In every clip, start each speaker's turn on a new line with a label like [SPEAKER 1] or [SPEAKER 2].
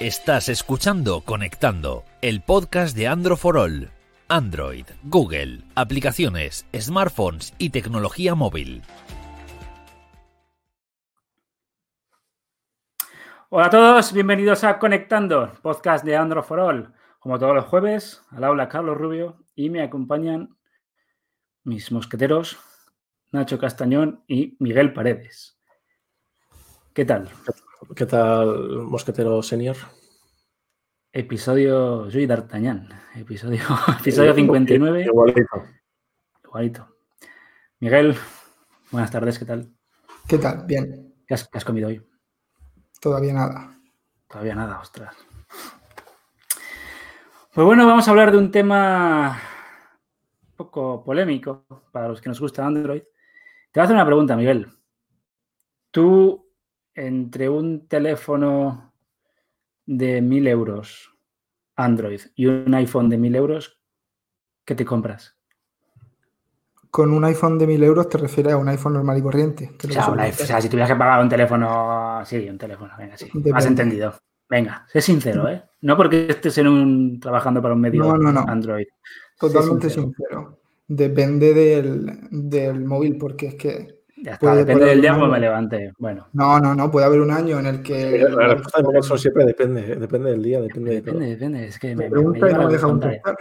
[SPEAKER 1] Estás escuchando Conectando, el podcast de Android for All. Android, Google, aplicaciones, smartphones y tecnología móvil.
[SPEAKER 2] Hola a todos, bienvenidos a Conectando, podcast de Android for All. Como todos los jueves, al aula Carlos Rubio y me acompañan mis mosqueteros Nacho Castañón y Miguel Paredes. ¿Qué tal?
[SPEAKER 3] ¿Qué tal, mosquetero senior?
[SPEAKER 2] Episodio, soy D'Artagnan, episodio, episodio 59.
[SPEAKER 3] Igualito.
[SPEAKER 2] Igualito. Miguel, buenas tardes, ¿qué tal?
[SPEAKER 4] ¿Qué tal? Bien.
[SPEAKER 2] ¿Qué has, qué has comido hoy?
[SPEAKER 4] Todavía nada.
[SPEAKER 2] Todavía nada, ostras. Pues bueno, vamos a hablar de un tema un poco polémico para los que nos gusta Android. Te voy a hacer una pregunta, Miguel. Tú, entre un teléfono de 1000 euros Android y un iPhone de 1000 euros, ¿qué te compras?
[SPEAKER 4] Con un iPhone de 1000 euros te refieres a un iPhone normal y corriente.
[SPEAKER 2] O sea, o si tuvieras que pagar un teléfono, sí, un teléfono, venga, sí.
[SPEAKER 4] Depende.
[SPEAKER 2] Has entendido. Venga, sé sincero, ¿eh? No porque estés en un, trabajando para un medio
[SPEAKER 4] No, no, no.
[SPEAKER 2] Android.
[SPEAKER 4] Totalmente
[SPEAKER 2] sincero.
[SPEAKER 4] sincero. Depende del, del móvil, porque es que.
[SPEAKER 2] Ya está,
[SPEAKER 4] Puede
[SPEAKER 2] depende del día como me levante. Bueno,
[SPEAKER 4] No, no, no. Puede haber un año en el que.
[SPEAKER 3] La respuesta de siempre depende, ¿eh? depende del día, depende de todo.
[SPEAKER 2] depende, depende. Es que me,
[SPEAKER 4] Me
[SPEAKER 2] me, me
[SPEAKER 4] pregunta y no me deja contestar.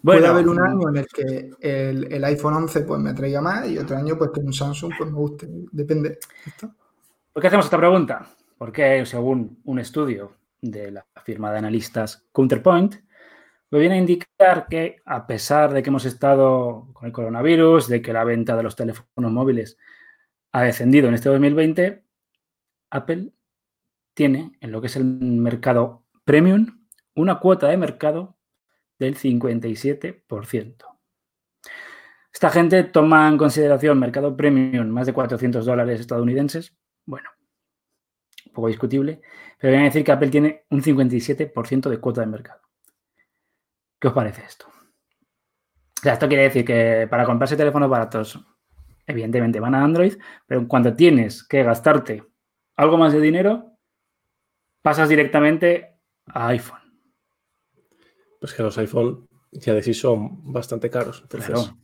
[SPEAKER 2] Bueno,
[SPEAKER 4] Puede haber un año en el que el, el iPhone 11 pues, me traiga más y otro año pues que un Samsung pues, me guste. Depende.
[SPEAKER 2] ¿Por qué hacemos esta pregunta? Porque según un estudio de la firma de analistas Counterpoint, me viene a indicar que a pesar de que hemos estado con el coronavirus, de que la venta de los teléfonos móviles ha descendido en este 2020, Apple tiene en lo que es el mercado premium una cuota de mercado del 57%. Esta gente toma en consideración mercado premium más de 400 dólares estadounidenses. Bueno, un poco discutible, pero viene a decir que Apple tiene un 57% de cuota de mercado. ¿Qué os parece esto? O sea, esto quiere decir que para comprarse teléfonos baratos, evidentemente van a Android, pero cuando tienes que gastarte algo más de dinero, pasas directamente a iPhone.
[SPEAKER 3] Pues que los iPhone ya de sí son bastante caros. Entonces,
[SPEAKER 2] Claro.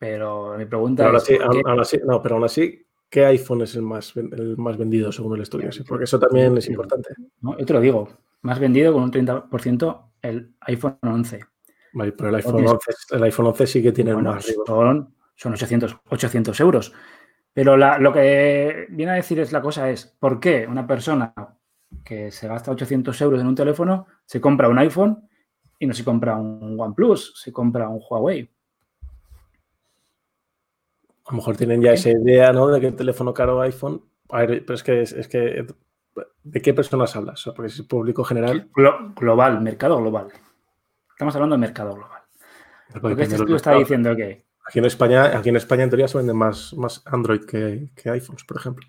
[SPEAKER 2] Pero mi pregunta
[SPEAKER 3] pero
[SPEAKER 2] es,
[SPEAKER 3] así,
[SPEAKER 2] ¿por qué?
[SPEAKER 3] aún- aún así- no, pero aún así, ¿qué iPhone es el más, el más vendido según el estudio? Sí, porque eso también es importante.
[SPEAKER 2] ¿no? Yo te lo digo, más vendido con un 30% el iPhone 11.
[SPEAKER 3] Vale, pero el iPhone,
[SPEAKER 2] Tienes-
[SPEAKER 3] 11, el iPhone 11 sí que tiene
[SPEAKER 2] Bueno,
[SPEAKER 3] más
[SPEAKER 2] son, son 800, 800 euros. Pero la- lo que viene a decir es la cosa es, ¿por qué una persona que se gasta 800 euros en un teléfono se compra un iPhone y no se compra un OnePlus, se compra un Huawei?
[SPEAKER 3] A lo mejor tienen ya esa idea, ¿no? De que el teléfono caro iPhone. A ver, pero es que, es, es que ¿de qué personas hablas? Porque es público general,
[SPEAKER 2] Glo- global, mercado global. Estamos hablando de mercado global. Porque este
[SPEAKER 3] de
[SPEAKER 2] estudio está diciendo que
[SPEAKER 3] Aquí en España, aquí en España en teoría se venden más, más Android que, que iPhones, por ejemplo.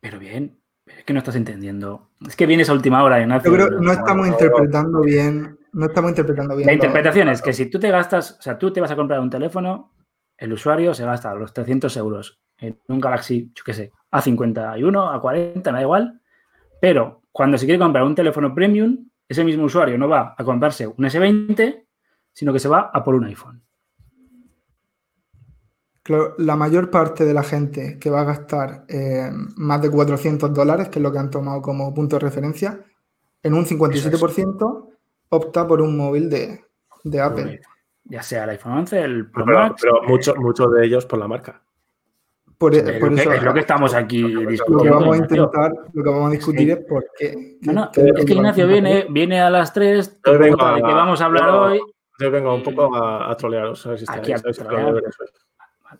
[SPEAKER 2] Pero bien, es que no estás entendiendo. Es que vienes a última hora, Ignacio.
[SPEAKER 4] Yo creo que
[SPEAKER 2] pero
[SPEAKER 4] no estamos interpretando bien. No estamos interpretando bien.
[SPEAKER 2] La interpretación es que si tú te gastas, o sea, tú te vas a comprar un teléfono, el usuario se gasta los 300 euros en un Galaxy, yo qué sé, A51, A40, me da igual, pero cuando se quiere comprar un teléfono premium, ese mismo usuario no va a comprarse un S20, sino que se va a por un iPhone.
[SPEAKER 4] Claro, la mayor parte de la gente que va a gastar eh, más de 400 dólares, que es lo que han tomado como punto de referencia, en un 57% opta por un móvil de, de Apple.
[SPEAKER 2] Ya sea el iPhone 11, el Pro
[SPEAKER 3] Pero,
[SPEAKER 2] Max,
[SPEAKER 3] pero
[SPEAKER 2] eh,
[SPEAKER 3] muchos muchos de ellos por la marca.
[SPEAKER 4] Por,
[SPEAKER 2] es,
[SPEAKER 4] por
[SPEAKER 2] lo que,
[SPEAKER 4] eso,
[SPEAKER 2] es lo que estamos aquí
[SPEAKER 4] lo que
[SPEAKER 2] discutiendo.
[SPEAKER 4] vamos a
[SPEAKER 2] Ignacio.
[SPEAKER 4] intentar, lo que vamos a discutir
[SPEAKER 2] Sí.
[SPEAKER 4] es por qué.
[SPEAKER 2] No, no,
[SPEAKER 4] qué-
[SPEAKER 2] es que Ignacio viene, viene a las 3, te
[SPEAKER 3] Yo vengo
[SPEAKER 2] pregunta de
[SPEAKER 3] a-
[SPEAKER 2] qué vamos a hablar
[SPEAKER 3] yo-
[SPEAKER 2] hoy.
[SPEAKER 3] Yo vengo un poco a, a trolearos. Si
[SPEAKER 2] Aquí a
[SPEAKER 3] estáis- estáis
[SPEAKER 2] trolear.
[SPEAKER 3] con los deberes hoy.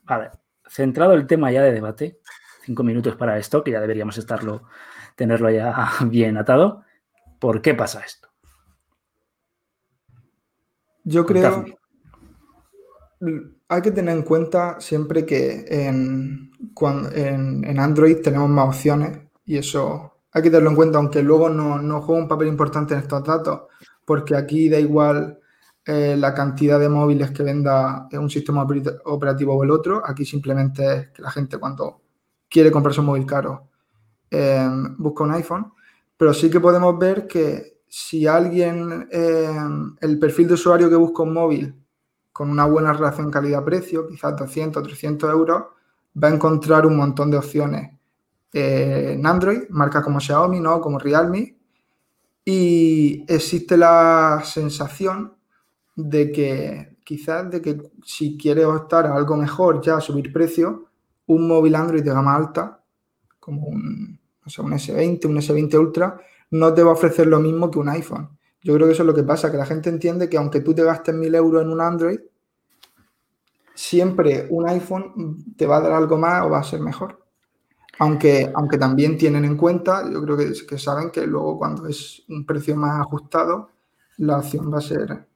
[SPEAKER 2] Vale, centrado el tema ya de debate, cinco minutos para esto, que ya deberíamos estarlo, tenerlo ya bien atado. ¿Por qué pasa esto?
[SPEAKER 4] Yo creo,
[SPEAKER 2] Contadme.
[SPEAKER 4] Hay que tener en cuenta siempre que en, Android tenemos más opciones y eso hay que tenerlo en cuenta, aunque luego no, juega un papel importante en estos datos, porque aquí da igual eh, la cantidad de móviles que venda un sistema operat- operativo o el otro, aquí simplemente es que la gente cuando quiere comprarse un móvil caro eh, busca un iPhone, pero sí que podemos ver que si alguien, eh, el perfil de usuario que busca un móvil con una buena relación calidad-precio, quizás 200, 300 euros, va a encontrar un montón de opciones en Android, marcas como Xiaomi, ¿no? como Realme, y existe la sensación de que quizás de que si quieres optar a algo mejor, ya subir precio, un móvil Android de gama alta, como un, un S20, un S20 Ultra, no te va a ofrecer lo mismo que un iPhone. Yo creo que eso es lo que pasa, que la gente entiende que aunque tú te gastes mil euros en un Android, siempre un iPhone te va a dar algo más o va a ser mejor. Aunque, aunque también tienen en cuenta, yo creo que, que saben que luego cuando es un precio más ajustado, la opción va a ser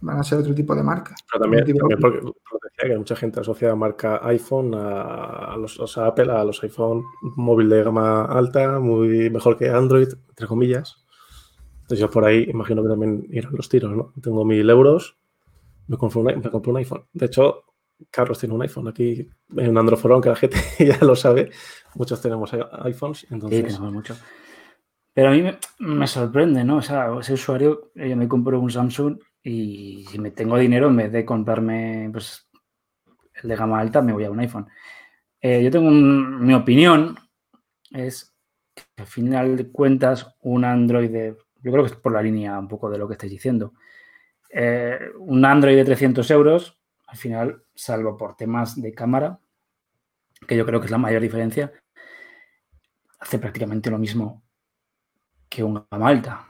[SPEAKER 4] van a ser otro tipo de marca.
[SPEAKER 3] Pero también, porque, decía que mucha gente asocia marca iPhone a, los, Apple, a los iPhone móvil de gama alta, muy mejor que Android, entre comillas. Entonces yo por ahí imagino que también irán los tiros, ¿no? Tengo mil euros, me compro, me compro un iPhone. De hecho, Carlos tiene un iPhone aquí en un Androforón que la gente ya lo sabe. Muchos tenemos iPhones. Entonces...
[SPEAKER 2] Sí, mucho. Pero a mí me, sorprende, ¿no? O sea, ese usuario, yo me compro un Samsung y si me tengo dinero, en vez de comprarme pues, el de gama alta, me voy a un iPhone. Eh, yo tengo mi opinión, es que al final de cuentas, un Android de, yo creo que es por la línea un poco de lo que estáis diciendo, eh, un Android de 300 euros al final, salvo por temas de cámara, que yo creo que es la mayor diferencia, hace prácticamente lo mismo que un gama alta.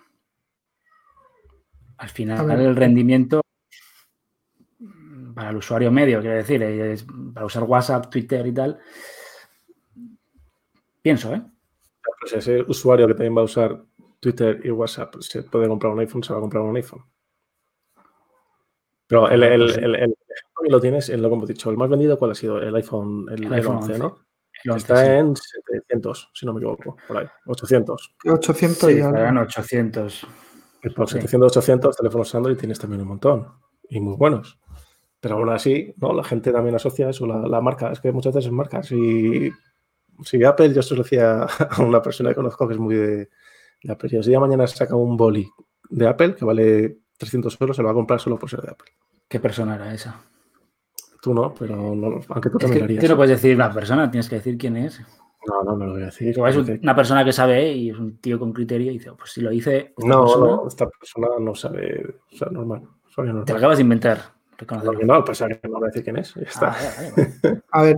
[SPEAKER 2] Al final, el rendimiento para el usuario medio, quiero decir, es para usar WhatsApp, Twitter y tal, pienso, ¿eh?
[SPEAKER 3] Pues ese usuario que también va a usar Twitter y WhatsApp, se puede comprar un iPhone, se va a comprar un iPhone. Pero el, el, pues el, el, lo tienes en lo que hemos dicho. El más vendido, ¿cuál ha sido? El iPhone, el, iPhone 11, ¿no? Está en 700, si no me equivoco, por ahí. 800.
[SPEAKER 4] 800
[SPEAKER 2] sí, ya. 800.
[SPEAKER 3] por 700, 800 teléfonos Android tienes también un montón. Y muy buenos. Pero aún así, ¿no? La gente también asocia eso, la, la marca. Es que muchas veces es marcas. Y si Apple, yo esto lo decía a una persona que conozco que es muy de, Si día mañana saca un boli de Apple que vale 300 euros, se lo va a comprar solo por ser de Apple.
[SPEAKER 2] ¿Qué persona era esa?
[SPEAKER 3] Tú no, pero aunque tú también
[SPEAKER 2] es que Tú no puedes decir una persona, tienes que decir quién es.
[SPEAKER 3] No, no me lo voy a decir.
[SPEAKER 2] es una persona que sabe y es un tío con criterio y dice, pues si lo hice.
[SPEAKER 3] No, no, esta persona no sabe, o sea, normal. normal.
[SPEAKER 2] Te lo acabas de inventar.
[SPEAKER 3] No, no, pasa que no voy a decir quién es. Ya está.
[SPEAKER 4] Ah, a ver,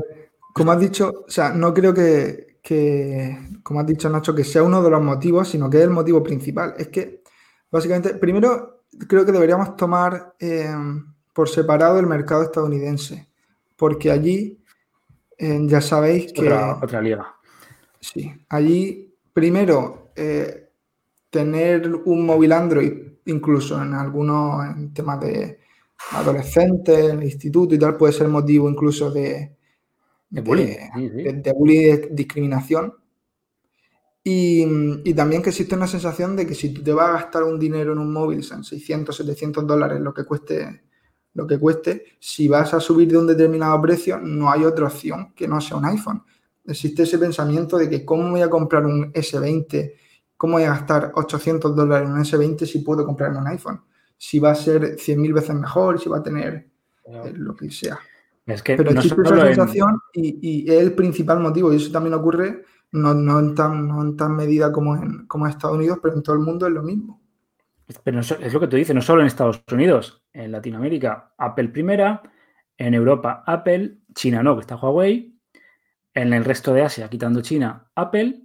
[SPEAKER 4] como has dicho, o sea, no creo que, que, como has dicho Nacho, que sea uno de los motivos, sino que es el motivo principal. Es que, básicamente, primero creo que deberíamos tomar. Eh, por separado el mercado estadounidense, porque allí eh, ya sabéis que...
[SPEAKER 2] Otra, liga.
[SPEAKER 4] Sí, allí primero eh, tener un móvil Android, incluso en algunos en temas de adolescentes, en el instituto y tal, puede ser motivo incluso de,
[SPEAKER 2] de bullying,
[SPEAKER 4] de, bullying de discriminación. Y, y, también que existe una sensación de que si tú te vas a gastar un dinero en un móvil, son 600, 700 dólares, lo que cueste lo que cueste, si vas a subir de un determinado precio, no hay otra opción que no sea un iPhone. Existe ese pensamiento de que cómo voy a comprar un S20, cómo voy a gastar 800 dólares en un S20 si puedo comprarme un iPhone. Si va a ser 100.000 veces mejor, si va a tener eh, lo que sea.
[SPEAKER 2] Es que
[SPEAKER 4] Pero existe esa sensación y, es el principal motivo, y eso también ocurre no, no, en, tan, no en tan medida como en, como en Estados Unidos, pero en todo el mundo es lo mismo.
[SPEAKER 2] Pero es lo que tú dices, no solo en Estados Unidos, en Latinoamérica, Apple primera, en Europa, Apple, China no, que está Huawei, en el resto de Asia, quitando China, Apple,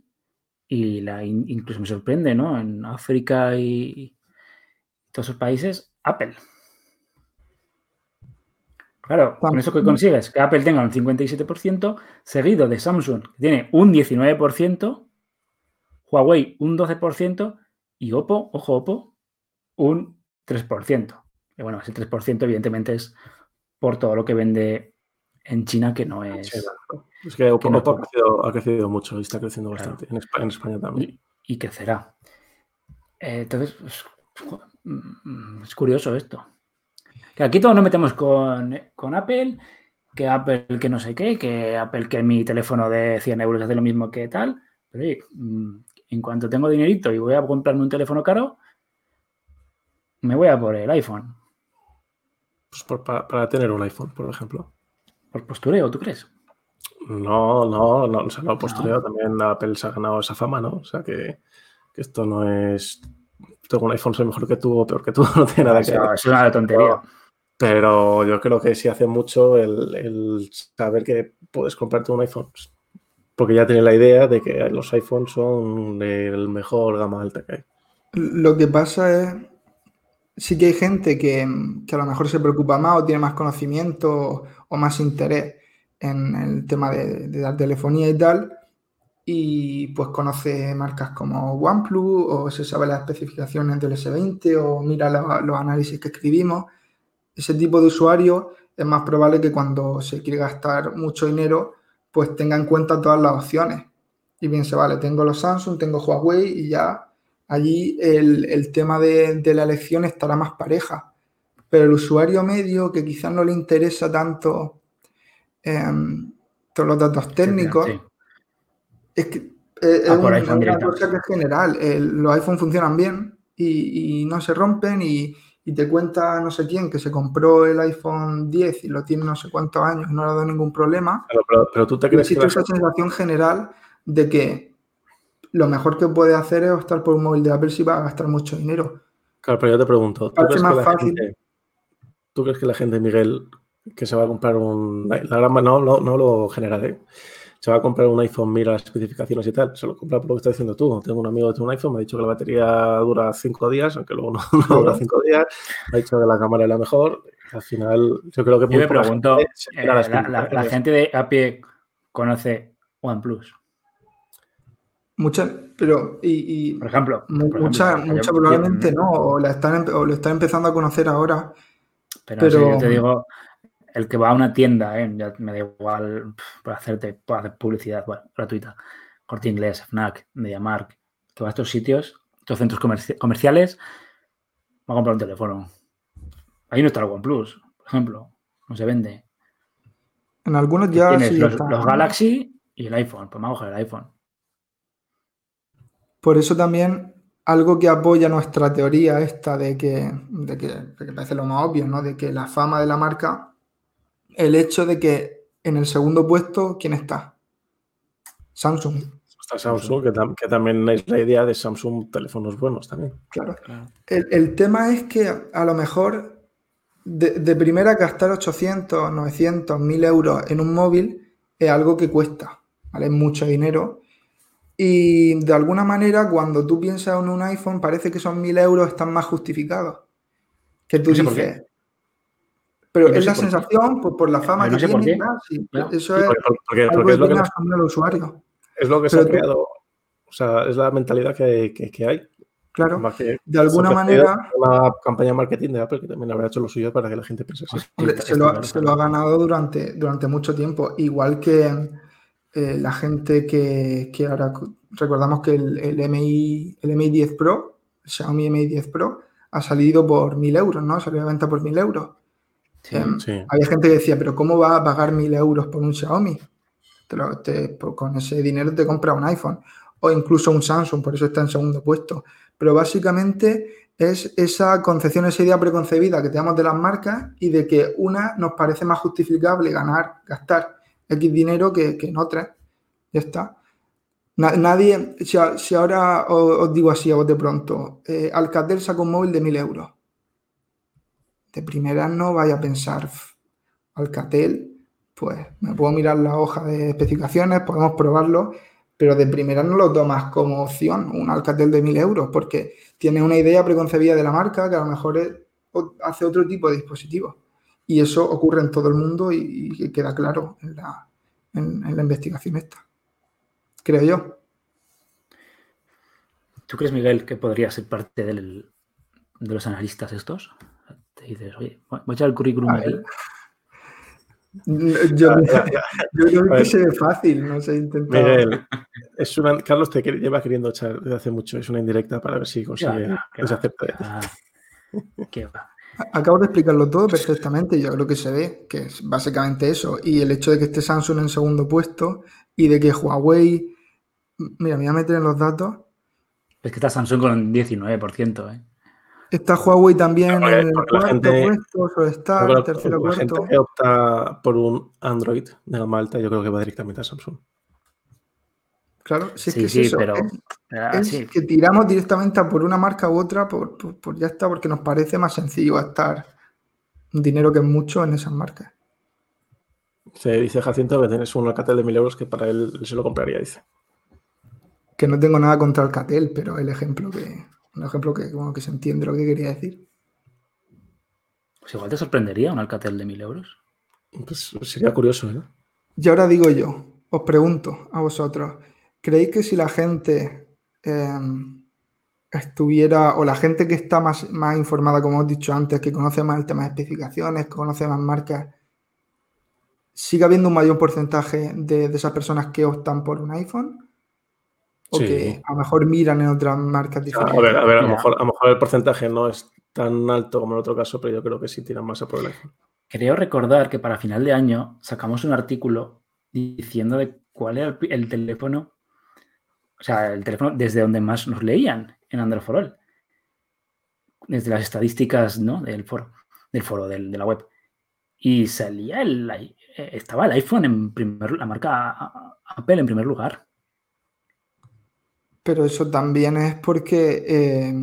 [SPEAKER 2] y la, incluso me sorprende, ¿no? En África y todos esos países, Apple. Claro, con eso que consigues, que Apple tenga un 57%, seguido de Samsung, que tiene un 19%, Huawei un 12% y Oppo, ojo Oppo, un 3%. Y bueno, ese 3% evidentemente es por todo lo que vende en China, que no es...
[SPEAKER 3] Es que, ha, crecido, mucho y está creciendo bastante. En, España, también.
[SPEAKER 2] Y, crecerá. Eh, entonces, mm, es, curioso esto. Que aquí todos nos metemos con, con, Apple, que Apple que no sé qué, que Apple que mi teléfono de 100 euros hace lo mismo que tal. Pero mm, en cuanto tengo dinerito y voy a comprarme un teléfono caro, me voy a por el iPhone.
[SPEAKER 3] Pues por- para, para tener un iPhone, por ejemplo.
[SPEAKER 2] Por postureo, ¿tú crees?
[SPEAKER 3] No, no, no, o sea, no postureo, también Apple se ha ganado esa fama, ¿no? O sea, que, que esto no es. Tengo un iPhone, soy mejor que tú o peor que tú, no tiene nada
[SPEAKER 2] O
[SPEAKER 3] que ver.
[SPEAKER 2] es una tontería.
[SPEAKER 3] Pero yo creo que sí hace mucho el, saber que puedes comprarte un iPhone. Porque ya tiene la idea de que los iPhones son el mejor gama alta que hay.
[SPEAKER 4] Lo que pasa es, sí que hay gente que, a lo mejor se preocupa más o tiene más conocimiento o más interés en el tema de, la telefonía y tal, y pues conoce marcas como OnePlus o se sabe las especificaciones del S20 o mira los análisis que escribimos. Ese tipo de usuario es más probable que cuando se quiere gastar mucho dinero, pues tenga en cuenta todas las opciones y piense, vale, tengo los Samsung, tengo Huawei y ya allí el, el tema de, de la elección estará más pareja. Pero el usuario medio que quizás no le interesa tanto em, todos los datos técnicos,
[SPEAKER 2] Sí.
[SPEAKER 4] es que eh, es
[SPEAKER 2] Ah,
[SPEAKER 4] un- una cosa que es general. El- los iPhone funcionan bien y, y no se rompen y, y te cuenta no sé quién que se compró el iPhone 10 y lo tiene no sé cuántos años y no le ha dado ningún problema.
[SPEAKER 3] Pero, pero tú te crees que
[SPEAKER 4] Existe esa sensación general de que lo mejor que puede hacer es optar por un móvil de Apple si va a gastar mucho dinero.
[SPEAKER 3] Claro, pero yo te pregunto, ¿tú crees, que la
[SPEAKER 4] fácil.
[SPEAKER 3] gente, ¿tú crees que la gente, Miguel, que se va a comprar un... La gran no, no, no lo general, ¿eh? Se va a comprar un iPhone, mira las especificaciones y tal, se lo compra por lo que estás diciendo tú. Tengo un amigo que tiene un iPhone, me ha dicho que la batería dura cinco días, aunque luego no, no dura cinco días. Me ha dicho que la cámara es la mejor. Al final, yo creo que
[SPEAKER 2] Yo
[SPEAKER 3] muy
[SPEAKER 2] me pregunto,
[SPEAKER 3] gente
[SPEAKER 2] eh,
[SPEAKER 3] las
[SPEAKER 2] la, la- la
[SPEAKER 3] especificaciones.
[SPEAKER 2] gente de a pie conoce OnePlus,
[SPEAKER 4] Muchas, pero y, y
[SPEAKER 2] por ejemplo.
[SPEAKER 4] mu-
[SPEAKER 2] Por
[SPEAKER 4] mucha,
[SPEAKER 2] ejemplo,
[SPEAKER 4] mucha
[SPEAKER 2] yo-
[SPEAKER 4] probablemente
[SPEAKER 2] yo-
[SPEAKER 4] no, o, la están, o lo están empezando a conocer ahora.
[SPEAKER 2] Pero,
[SPEAKER 4] Pero-
[SPEAKER 2] si yo te digo, el que va a una tienda, ¿eh? ya me da igual por hacerte por hacer publicidad bueno, gratuita, Corte Inglés, FNAC, MediaMark, que va a estos sitios, estos centros comerci- comerciales, va a comprar un teléfono. Ahí no está el OnePlus, por ejemplo, no se vende.
[SPEAKER 4] En algunos ya
[SPEAKER 2] Tienes
[SPEAKER 4] sí
[SPEAKER 2] los,
[SPEAKER 4] está.
[SPEAKER 2] los Galaxy y el iPhone, pues me voy a coger el iPhone.
[SPEAKER 4] Por eso también algo que apoya nuestra teoría esta de que, de que, de que parece lo más obvio, ¿no? De que la fama de la marca, el hecho de que en el segundo puesto, ¿quién está? Samsung,
[SPEAKER 3] Está Samsung, que, tam- que también es la idea de Samsung teléfonos buenos también.
[SPEAKER 4] claro. El, el tema es que a lo mejor de, de primera gastar 800, 900, 1000 euros en un móvil es algo que cuesta, ¿vale? Es mucho dinero. Y de alguna manera, cuando tú piensas en un iPhone, parece que esos 1000 euros están más justificados. Que tú dices. Pero
[SPEAKER 2] no
[SPEAKER 4] es la
[SPEAKER 2] por
[SPEAKER 4] sensación, pues por la fama
[SPEAKER 2] no
[SPEAKER 4] que
[SPEAKER 2] por
[SPEAKER 4] tiene.
[SPEAKER 2] qué.
[SPEAKER 4] sí.
[SPEAKER 2] Ya.
[SPEAKER 4] Eso es
[SPEAKER 3] Porque, porque- es lo que, nos-
[SPEAKER 4] al usuario.
[SPEAKER 3] es lo que se ha creado. O sea, es la mentalidad que, que- que hay.
[SPEAKER 4] Claro.
[SPEAKER 3] Que
[SPEAKER 4] De alguna
[SPEAKER 3] se
[SPEAKER 4] manera,
[SPEAKER 3] Una campaña de marketing de Apple que también habrá hecho lo suyo para que la gente piense así.
[SPEAKER 4] Se,
[SPEAKER 2] está
[SPEAKER 4] lo,
[SPEAKER 2] claro,
[SPEAKER 4] se
[SPEAKER 2] claro.
[SPEAKER 4] lo ha ganado durante, durante mucho tiempo. Igual que eh, la gente que, que ahora recordamos que el, el MI, el MI 10 Pro, el Xiaomi Mi 10 Pro, ha salido por 1000 euros, ¿no? Salió a venta por 1000 euros.
[SPEAKER 2] Sí.
[SPEAKER 4] Em,
[SPEAKER 3] Sí.
[SPEAKER 4] Había gente que decía, pero ¿cómo va a pagar 1000 euros por un Xiaomi? Te lo- te- por- con ese dinero te compra un iPhone o incluso un Samsung, por eso está en segundo puesto. Pero básicamente es esa concepción, esa idea preconcebida que tenemos de las marcas y de que una nos parece más justificable ganar, gastar X dinero que, que en otras. Ya está. Na- nadie, si, ahora os, os digo así a vos de pronto, eh, Alcatel saca un móvil de 1000 euros. De primera no vaya a pensar, "F, Alcatel, pues me puedo mirar la hoja de especificaciones, podemos probarlo, pero de primera no lo tomas como opción un Alcatel de 1000 euros, porque tiene una idea preconcebida de la marca que a lo mejor hace otro tipo de dispositivo. Y eso ocurre en todo el mundo y, queda claro en la, investigación esta. Creo yo.
[SPEAKER 2] ¿Tú crees, Miguel, que podría ser parte de los analistas estos? Te dices, oye, voy a echar el currículum
[SPEAKER 4] A
[SPEAKER 2] aquí.
[SPEAKER 4] ver. Yo, yo creo que se ve fácil, no sé, intentar.
[SPEAKER 3] Miguel, es una, Carlos te lleva queriendo echar desde hace mucho. Es una indirecta para ver si consigue acepte de.
[SPEAKER 2] Ah, va.
[SPEAKER 4] Acabo de explicarlo todo perfectamente. Yo creo que se ve que es básicamente eso. Y el hecho de que esté Samsung en segundo puesto y de que Huawei. Mira, me voy a meter en los datos.
[SPEAKER 2] Es que está Samsung con un 19%, ¿eh?
[SPEAKER 4] Está Huawei también en el
[SPEAKER 3] la
[SPEAKER 4] cuarto
[SPEAKER 3] gente-
[SPEAKER 4] puesto, está el tercero
[SPEAKER 3] la
[SPEAKER 4] cuarto.
[SPEAKER 3] gente que opta por un Android de gama alta, yo creo que va directamente a Samsung.
[SPEAKER 4] Claro, si es
[SPEAKER 2] Sí,
[SPEAKER 4] que es
[SPEAKER 2] sí,
[SPEAKER 4] eso,
[SPEAKER 2] pero
[SPEAKER 4] es-
[SPEAKER 2] ah,
[SPEAKER 4] es
[SPEAKER 2] sí.
[SPEAKER 4] que tiramos directamente a por una marca u otra, por, por- por ya está, porque nos parece más sencillo gastar un dinero que es mucho en esas marcas.
[SPEAKER 3] Se dice Jacinto que tienes un Alcatel de 1000 euros que para él se lo compraría, dice.
[SPEAKER 4] Que no tengo nada contra Alcatel, pero el ejemplo que, un ejemplo que, bueno, que se entiende lo que quería decir.
[SPEAKER 2] Pues igual te sorprendería un Alcatel de 1000 euros.
[SPEAKER 3] Pues sería curioso, ¿no?
[SPEAKER 4] Y ahora digo yo, os pregunto a vosotros, ¿creéis que si la gente eh, estuviera, o la gente que está más, más informada, como os he dicho antes, que conoce más el tema de especificaciones, que conoce más marcas, sigue habiendo un mayor porcentaje de, de esas personas que optan por un iPhone? ¿O
[SPEAKER 3] Sí.
[SPEAKER 4] que a lo mejor miran en otras marcas diferentes?
[SPEAKER 3] A ver, a ver, a lo, mejor, a lo mejor el porcentaje no es tan alto como en otro caso, pero yo creo que sí tiran más a por el iPhone.
[SPEAKER 2] Creo recordar que para final de año sacamos un artículo diciendo de cuál era el, teléfono, o sea, el teléfono desde donde más nos leían en Android for All. Desde las estadísticas ¿no? del foro, del foro del- de la web. Y salía el, eh, estaba el iPhone en primer, la marca Apple en primer lugar.
[SPEAKER 4] Pero eso también es porque eh,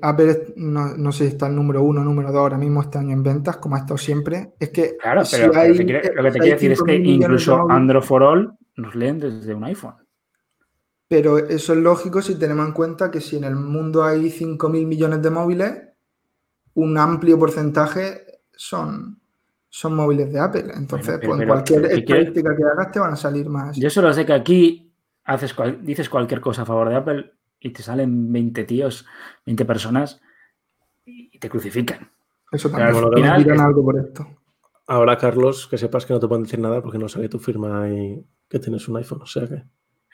[SPEAKER 4] Apple no, no sé si está el número uno, número dos ahora mismo este año en ventas, como ha estado siempre. Es que
[SPEAKER 2] Claro,
[SPEAKER 4] si
[SPEAKER 2] pero, te quiere- lo que te
[SPEAKER 4] hay
[SPEAKER 2] decir es
[SPEAKER 4] 5.000
[SPEAKER 2] que incluso Android for All nos leen desde un iPhone.
[SPEAKER 4] Pero eso es lógico si tenemos en cuenta que si en el mundo hay 5.000 millones de móviles, un amplio porcentaje son, son móviles de Apple. Entonces,
[SPEAKER 2] Bueno, pero-
[SPEAKER 4] pues en
[SPEAKER 2] pero-
[SPEAKER 4] cualquier
[SPEAKER 2] pero ¿qué quiere-
[SPEAKER 4] estadística que hagas te van a salir más.
[SPEAKER 2] Yo solo sé que aquí haces cual- dices cualquier cosa a favor de Apple y te salen 20 tíos, 20 personas y te crucifican.
[SPEAKER 4] Eso
[SPEAKER 2] pero
[SPEAKER 4] también.
[SPEAKER 2] al
[SPEAKER 4] me
[SPEAKER 2] final
[SPEAKER 4] dirán algo por esto.
[SPEAKER 3] Ahora, Carlos, que sepas que no te pueden decir nada porque no sale tu firma y que tienes un iPhone. O sea que,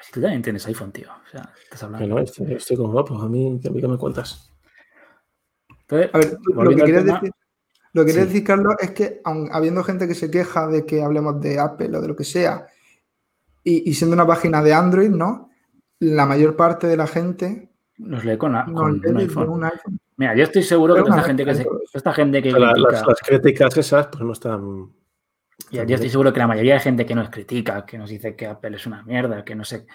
[SPEAKER 2] Si tú también tienes iPhone, tío. O sea, estás
[SPEAKER 3] que
[SPEAKER 2] hablando.
[SPEAKER 3] no, estoy, estoy como guapo. A mí, que a mí que me cuentas.
[SPEAKER 2] Entonces,
[SPEAKER 4] A ver, lo que
[SPEAKER 2] al
[SPEAKER 4] querías
[SPEAKER 2] tema-
[SPEAKER 4] decir, lo que querías
[SPEAKER 2] Sí.
[SPEAKER 4] decir, Carlos, es que aun habiendo gente que se queja de que hablemos de Apple o de lo que sea, y, y siendo una página de Android, ¿no? La mayor parte de la gente
[SPEAKER 2] nos lee con, a- con un iPhone.
[SPEAKER 4] un iPhone.
[SPEAKER 2] Mira, yo estoy seguro que toda esta gente que, se- esta gente que
[SPEAKER 3] la-
[SPEAKER 2] critica,
[SPEAKER 3] las, las críticas esas, pues no están.
[SPEAKER 2] ya- yo estoy seguro que la mayoría de gente que nos critica, que nos dice que Apple es una mierda, que no sé,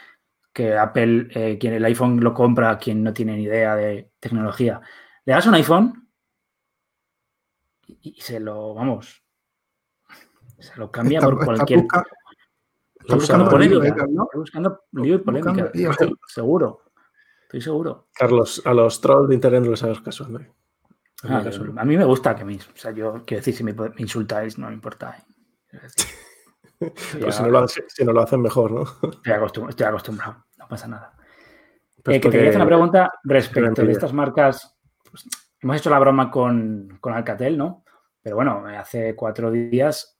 [SPEAKER 2] que Apple, eh, quien el iPhone lo compra, quien no tiene ni idea de tecnología, le das un iPhone y, y se lo, vamos, se lo cambia
[SPEAKER 4] Está-
[SPEAKER 2] por
[SPEAKER 4] está
[SPEAKER 2] cualquier...
[SPEAKER 4] busca-
[SPEAKER 2] Está
[SPEAKER 3] buscando
[SPEAKER 4] lío,
[SPEAKER 2] polémica.
[SPEAKER 4] ¿eh?
[SPEAKER 2] Está buscando lío y polémica. Estoy seguro. Estoy seguro.
[SPEAKER 3] Carlos, a los trolls de internet no les hagas caso, André. Hazme
[SPEAKER 2] Ah,
[SPEAKER 3] caso.
[SPEAKER 2] a mí me gusta que me, o sea, yo quiero decir, si me, me insultáis, no me importa. ¿eh?
[SPEAKER 3] Pero
[SPEAKER 2] ya-
[SPEAKER 3] si, no lo, hacen- si no lo hacen mejor, ¿no?
[SPEAKER 2] Estoy, acostum- estoy acostumbrado, no pasa nada.
[SPEAKER 3] Pues
[SPEAKER 2] Eh, que te quería hacer una pregunta respecto de estas marcas. pues, hemos hecho la broma con, con Alcatel, ¿no? Pero bueno, hace cuatro días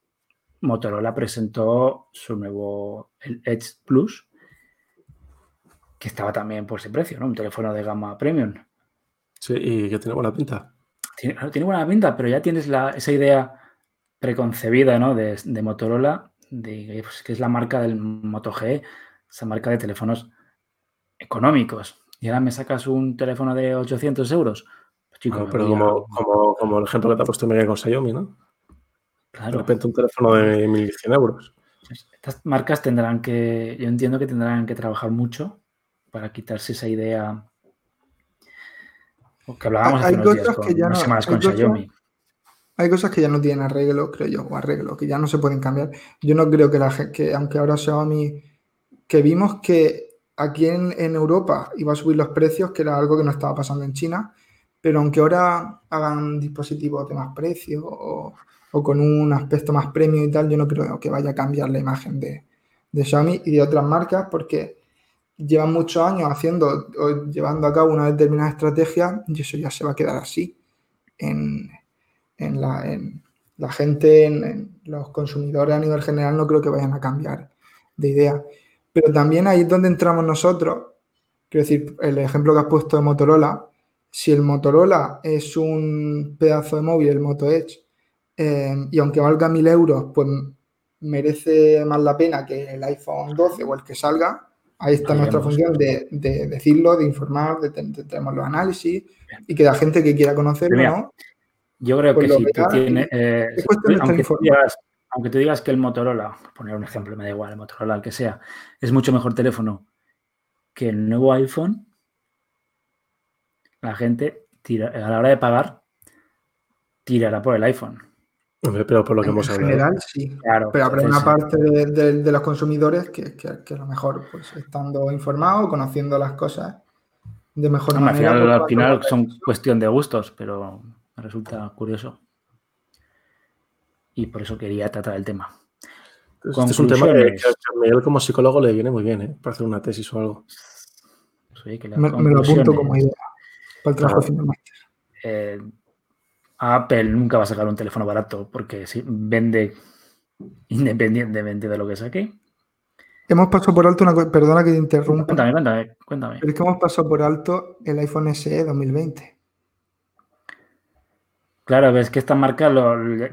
[SPEAKER 2] Motorola presentó su nuevo el Edge Plus, que estaba también por ese precio, ¿no? Un teléfono de gama premium.
[SPEAKER 3] Sí, y que tiene buena pinta.
[SPEAKER 2] Tiene, buena pinta, pero ya tienes la- esa idea preconcebida, ¿no? De, de Motorola, de pues, que es la marca del Moto G, esa marca de teléfonos económicos. Y ahora me sacas un teléfono de 800 euros. Pues, chico,
[SPEAKER 3] pero
[SPEAKER 2] a-
[SPEAKER 3] como, como, como el ejemplo que te ha puesto Miguel con Xiaomi, ¿no? De
[SPEAKER 2] claro,
[SPEAKER 3] repente un teléfono de 1.100 euros.
[SPEAKER 2] estas marcas tendrán que, yo entiendo que tendrán que trabajar mucho para quitarse esa idea. Que hablábamos
[SPEAKER 4] Hay
[SPEAKER 2] hace unos días
[SPEAKER 4] cosas
[SPEAKER 2] con,
[SPEAKER 4] que ya
[SPEAKER 2] unas
[SPEAKER 4] no-
[SPEAKER 2] semanas
[SPEAKER 4] hay
[SPEAKER 2] con
[SPEAKER 4] cosas-
[SPEAKER 2] Xiaomi.
[SPEAKER 4] Hay cosas que ya no tienen arreglo, creo yo, o arreglo, que ya no se pueden cambiar. Yo no creo que la gente, que aunque ahora Xiaomi, que vimos que aquí en, en Europa iba a subir los precios, que era algo que no estaba pasando en China, pero aunque ahora hagan dispositivos de más precio o, o con un aspecto más premium y tal, yo no creo que vaya a cambiar la imagen de, de Xiaomi y de otras marcas porque llevan muchos años haciendo o llevando a cabo una determinada estrategia y eso ya se va a quedar así en, en la, en la gente, en, en los consumidores a nivel general, no creo que vayan a cambiar de idea. Pero también ahí es donde entramos nosotros. Quiero decir, el ejemplo que has puesto de Motorola, si el Motorola es un pedazo de móvil, el Moto Edge, eh, y aunque valga mil euros, pues merece más la pena que el iPhone 12 o el que salga, ahí está nuestra función de, decirlo, de informar, de, tenemos los análisis y que la gente que quiera conocerlo, ¿no?
[SPEAKER 2] Yo creo pues que si tú tienes. Eh, aunque, tú digas, aunque, tú digas, que el Motorola, por poner un ejemplo, me da igual, el Motorola, el que sea, es mucho mejor teléfono que el nuevo iPhone, la gente tira, a la hora de pagar tirará por el iPhone.
[SPEAKER 3] Pero por lo que hemos hablado.
[SPEAKER 4] En general, sí. Claro, pero habrá una parte de, los consumidores que, que, a lo mejor, pues estando informados, conociendo las cosas de mejor manera.
[SPEAKER 2] Al
[SPEAKER 4] final,
[SPEAKER 2] pues, al final son cuestión de gustos, pero me resulta curioso. Y por eso quería tratar el tema.
[SPEAKER 3] Este es un tema que, a Miguel como psicólogo le viene muy bien, ¿eh? Para hacer una tesis o algo.
[SPEAKER 4] me, lo apunto como idea para el trabajo
[SPEAKER 2] eh, Apple nunca va a sacar un teléfono barato porque vende independientemente de lo que saque.
[SPEAKER 4] Hemos pasado por alto una cosa, perdona que te interrumpa.
[SPEAKER 2] Cuéntame, cuéntame, cuéntame.
[SPEAKER 4] es que hemos pasado por alto el iPhone SE 2020.
[SPEAKER 2] Claro, ves que esta marca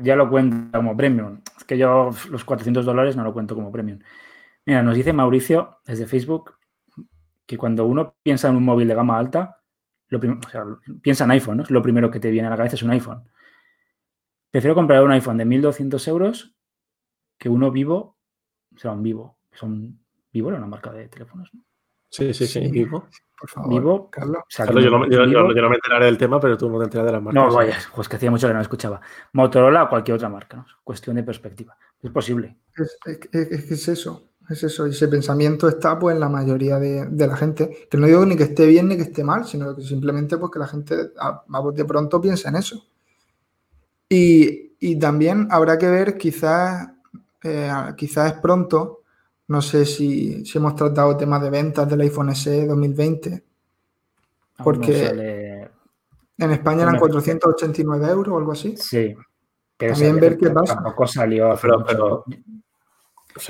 [SPEAKER 2] ya lo cuenta como premium. Es que yo los 400 dólares no lo cuento como premium. Mira, nos dice Mauricio desde Facebook que cuando uno piensa en un móvil de gama alta, lo o sea, piensa en iPhone, ¿no? Lo primero que te viene a la cabeza es un iPhone. Prefiero comprar un iPhone de 1.200 euros que uno vivo, o sea, un vivo. Son, vivo era una marca de teléfonos, ¿no?
[SPEAKER 3] Sí, sí, sí, vivo.
[SPEAKER 4] Por favor,
[SPEAKER 2] Vivo,
[SPEAKER 4] Carlos.
[SPEAKER 3] yo, no, me enteraré del tema, pero tú no te enteras de las marcas.
[SPEAKER 2] No, vaya, pues que hacía mucho que no escuchaba. Motorola o cualquier otra marca, ¿no? Cuestión de perspectiva. Es posible.
[SPEAKER 4] Es, es, eso, es eso. Y ese pensamiento está pues en la mayoría de, la gente. Que no digo ni que esté bien ni que esté mal, sino que simplemente pues que la gente de pronto piensa en eso. Y, también habrá que ver, quizás, eh, quizás es pronto, no sé si, hemos tratado temas de ventas del iPhone SE 2020. Porque en España eran 489 euros o algo así.
[SPEAKER 2] Sí.
[SPEAKER 4] También ver qué pasa.
[SPEAKER 2] Tampoco salió. Pero,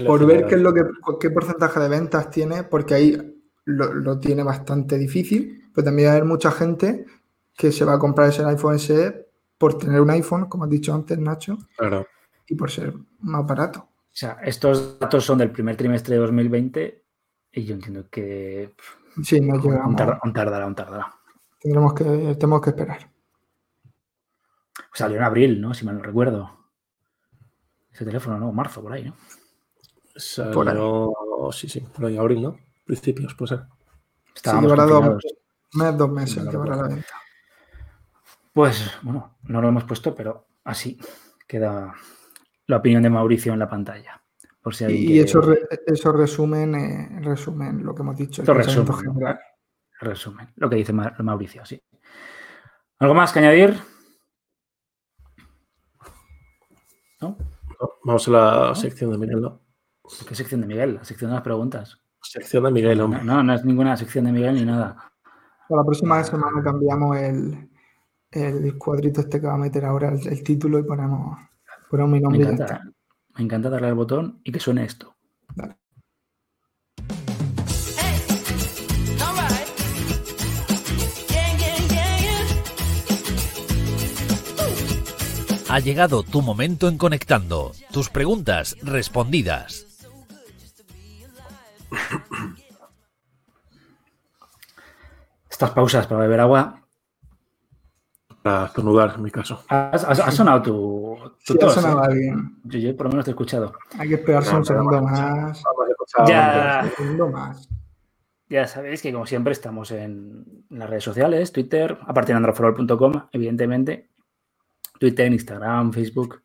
[SPEAKER 4] por ver qué es lo que qué porcentaje de ventas tiene, porque ahí lo, tiene bastante difícil, pero también hay mucha gente que se va a comprar ese iPhone SE por tener un iPhone, como has dicho antes, Nacho.
[SPEAKER 3] Claro.
[SPEAKER 4] Y por ser más barato.
[SPEAKER 2] O sea, estos datos son del primer trimestre de 2020 y yo entiendo que.
[SPEAKER 4] Sí, no llegamos.
[SPEAKER 2] Un, tardará, un tardará.
[SPEAKER 4] Tendremos que, tenemos que esperar.
[SPEAKER 2] Salió en abril, ¿no? Si mal no recuerdo. Ese teléfono, ¿no? Marzo, por ahí, ¿no?
[SPEAKER 3] Salió, por ahí. sí, sí, por ahí, abril, ¿no? Principios, puede ser.
[SPEAKER 4] sí, llevará dos, dos meses llevará la venta.
[SPEAKER 2] Pues, bueno, no lo hemos puesto, pero así queda la opinión de Mauricio en la pantalla. Por si
[SPEAKER 4] y eso, eso resumen, eh, resumen lo que hemos dicho.
[SPEAKER 2] Esto resumen, general. resumen lo que dice Mauricio, sí. ¿Algo más que añadir?
[SPEAKER 3] ¿No? vamos a la sección de Miguel, ¿no?
[SPEAKER 2] ¿Qué sección de Miguel? La sección de las preguntas.
[SPEAKER 3] Sección de Miguel, hombre.
[SPEAKER 2] No, no, es ninguna sección de Miguel ni nada.
[SPEAKER 4] la próxima semana cambiamos el, el cuadrito este que va a meter ahora el título y ponemos mi nombre
[SPEAKER 2] me, encanta, me encanta darle al botón y que suene esto.
[SPEAKER 1] Ha llegado tu momento en conectando. Tus preguntas respondidas.
[SPEAKER 2] Estas pausas para beber agua
[SPEAKER 3] para estornudar, en mi caso.
[SPEAKER 2] ¿Has, sonado tu,
[SPEAKER 4] tu sí, Ha sonado ¿eh? bien.
[SPEAKER 2] Yo, por lo menos te he escuchado.
[SPEAKER 4] Hay que esperarse un segundo más.
[SPEAKER 2] Ya,
[SPEAKER 4] un segundo más.
[SPEAKER 2] Ya sabéis que, como siempre, estamos en las redes sociales, Twitter, aparte de androforol.com, evidentemente, Twitter, Instagram, Facebook,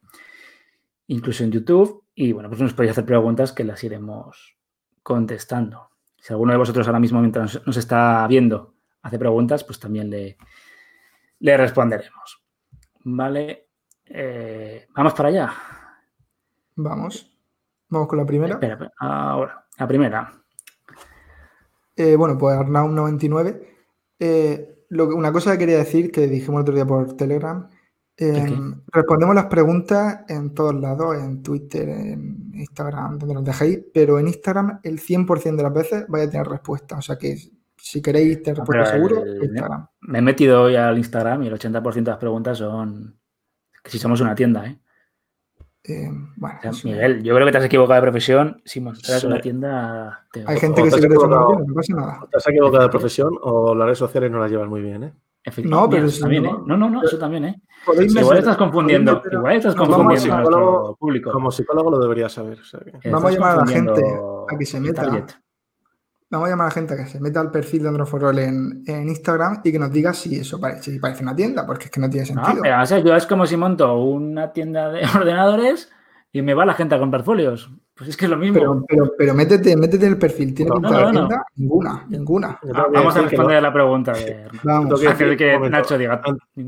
[SPEAKER 2] incluso en YouTube. Y bueno, pues nos podéis hacer preguntas que las iremos contestando. Si alguno de vosotros ahora mismo, mientras nos está viendo, hace preguntas, pues también le, le responderemos. ¿Vale? Eh, ¿Vamos para allá?
[SPEAKER 4] Vamos. Vamos con la primera.
[SPEAKER 2] Espera, ahora, la primera.
[SPEAKER 4] Eh, bueno, pues Arnaud99. Eh, una cosa que quería decir, que dijimos el otro día por Telegram, respondemos las preguntas en todos lados, en Twitter, en Instagram, donde nos dejéis, pero en Instagram el 100% de las veces vais a tener respuesta. O sea que si queréis te respuesta seguro, Instagram.
[SPEAKER 2] Me he metido hoy al Instagram y el 80% de las preguntas son que si somos una tienda, ¿eh?
[SPEAKER 4] Eh, bueno,
[SPEAKER 2] O sea,
[SPEAKER 4] eso-
[SPEAKER 2] Miguel, yo creo que te has equivocado de profesión. Si montaras
[SPEAKER 3] Sí.
[SPEAKER 2] una tienda. te-
[SPEAKER 4] hay gente
[SPEAKER 3] o
[SPEAKER 4] que se cree que no pasa nada.
[SPEAKER 3] ¿Te has equivocado de profesión o las redes sociales no las llevas muy bien, eh?
[SPEAKER 4] No, pero
[SPEAKER 2] eso también,
[SPEAKER 4] no-
[SPEAKER 2] ¿eh? No, no, no, eso también, ¿eh? Igual estás confundiendo, igual estás confundiendo a nuestro público.
[SPEAKER 3] Como psicólogo lo deberías saber. o sea que-
[SPEAKER 2] Estás
[SPEAKER 4] Vamos a llamar a la gente a que se meta.
[SPEAKER 2] target.
[SPEAKER 4] Vamos a llamar a la gente a que se meta al perfil de Androforol en, en Instagram y que nos diga si eso parece, si parece una tienda, porque es que no tiene
[SPEAKER 2] No,
[SPEAKER 4] sentido.
[SPEAKER 2] pero, o sea, yo es como si monto una tienda de ordenadores y me va la gente a comprar folios. Pues es que es lo mismo.
[SPEAKER 4] Pero, pero, pero métete, métete en el perfil. ¿Tiene
[SPEAKER 3] No,
[SPEAKER 4] pinta
[SPEAKER 2] no,
[SPEAKER 4] de? Ninguna, ninguna.
[SPEAKER 2] Ah, vamos a responder
[SPEAKER 3] no.
[SPEAKER 2] a la pregunta de.
[SPEAKER 4] Vamos.
[SPEAKER 2] Antes de
[SPEAKER 3] decir,
[SPEAKER 2] que
[SPEAKER 3] momento,
[SPEAKER 2] Nacho diga.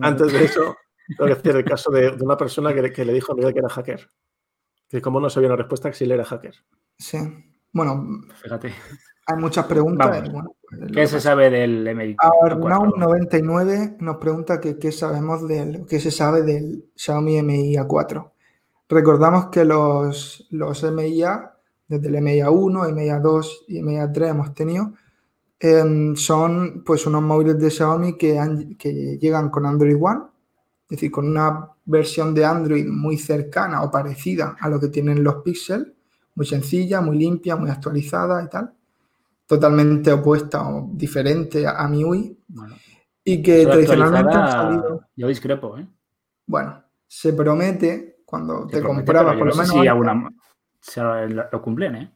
[SPEAKER 3] Antes de eso, tengo que decir el caso de, de una persona que, le- que le dijo a Miguel que era hacker. Que como no sabía una respuesta que si él era hacker.
[SPEAKER 4] Sí. Bueno,
[SPEAKER 2] Fíjate.
[SPEAKER 4] hay muchas preguntas. Bueno, pues
[SPEAKER 2] ¿Qué se
[SPEAKER 4] pasa.
[SPEAKER 2] sabe del MI?
[SPEAKER 4] Arnaud99 nos pregunta que qué sabemos del, qué se sabe del Xiaomi Mi A4. Recordamos que los, los MIA, desde el MIA 1, MIA 2 y MIA 3 hemos tenido, em, son pues unos móviles de Xiaomi que, han- que llegan con Android One, es decir, con una versión de Android muy cercana o parecida a lo que tienen los Pixel, muy sencilla, muy limpia, muy actualizada y tal, totalmente opuesta o diferente a, a MIUI
[SPEAKER 2] Bueno,
[SPEAKER 4] y que tradicionalmente han salido,
[SPEAKER 2] Yo discrepo, ¿eh?
[SPEAKER 4] bueno, se promete cuando te
[SPEAKER 2] promete,
[SPEAKER 4] comprabas, por lo, menos
[SPEAKER 2] si alguna- si lo lo cumplen, ¿eh?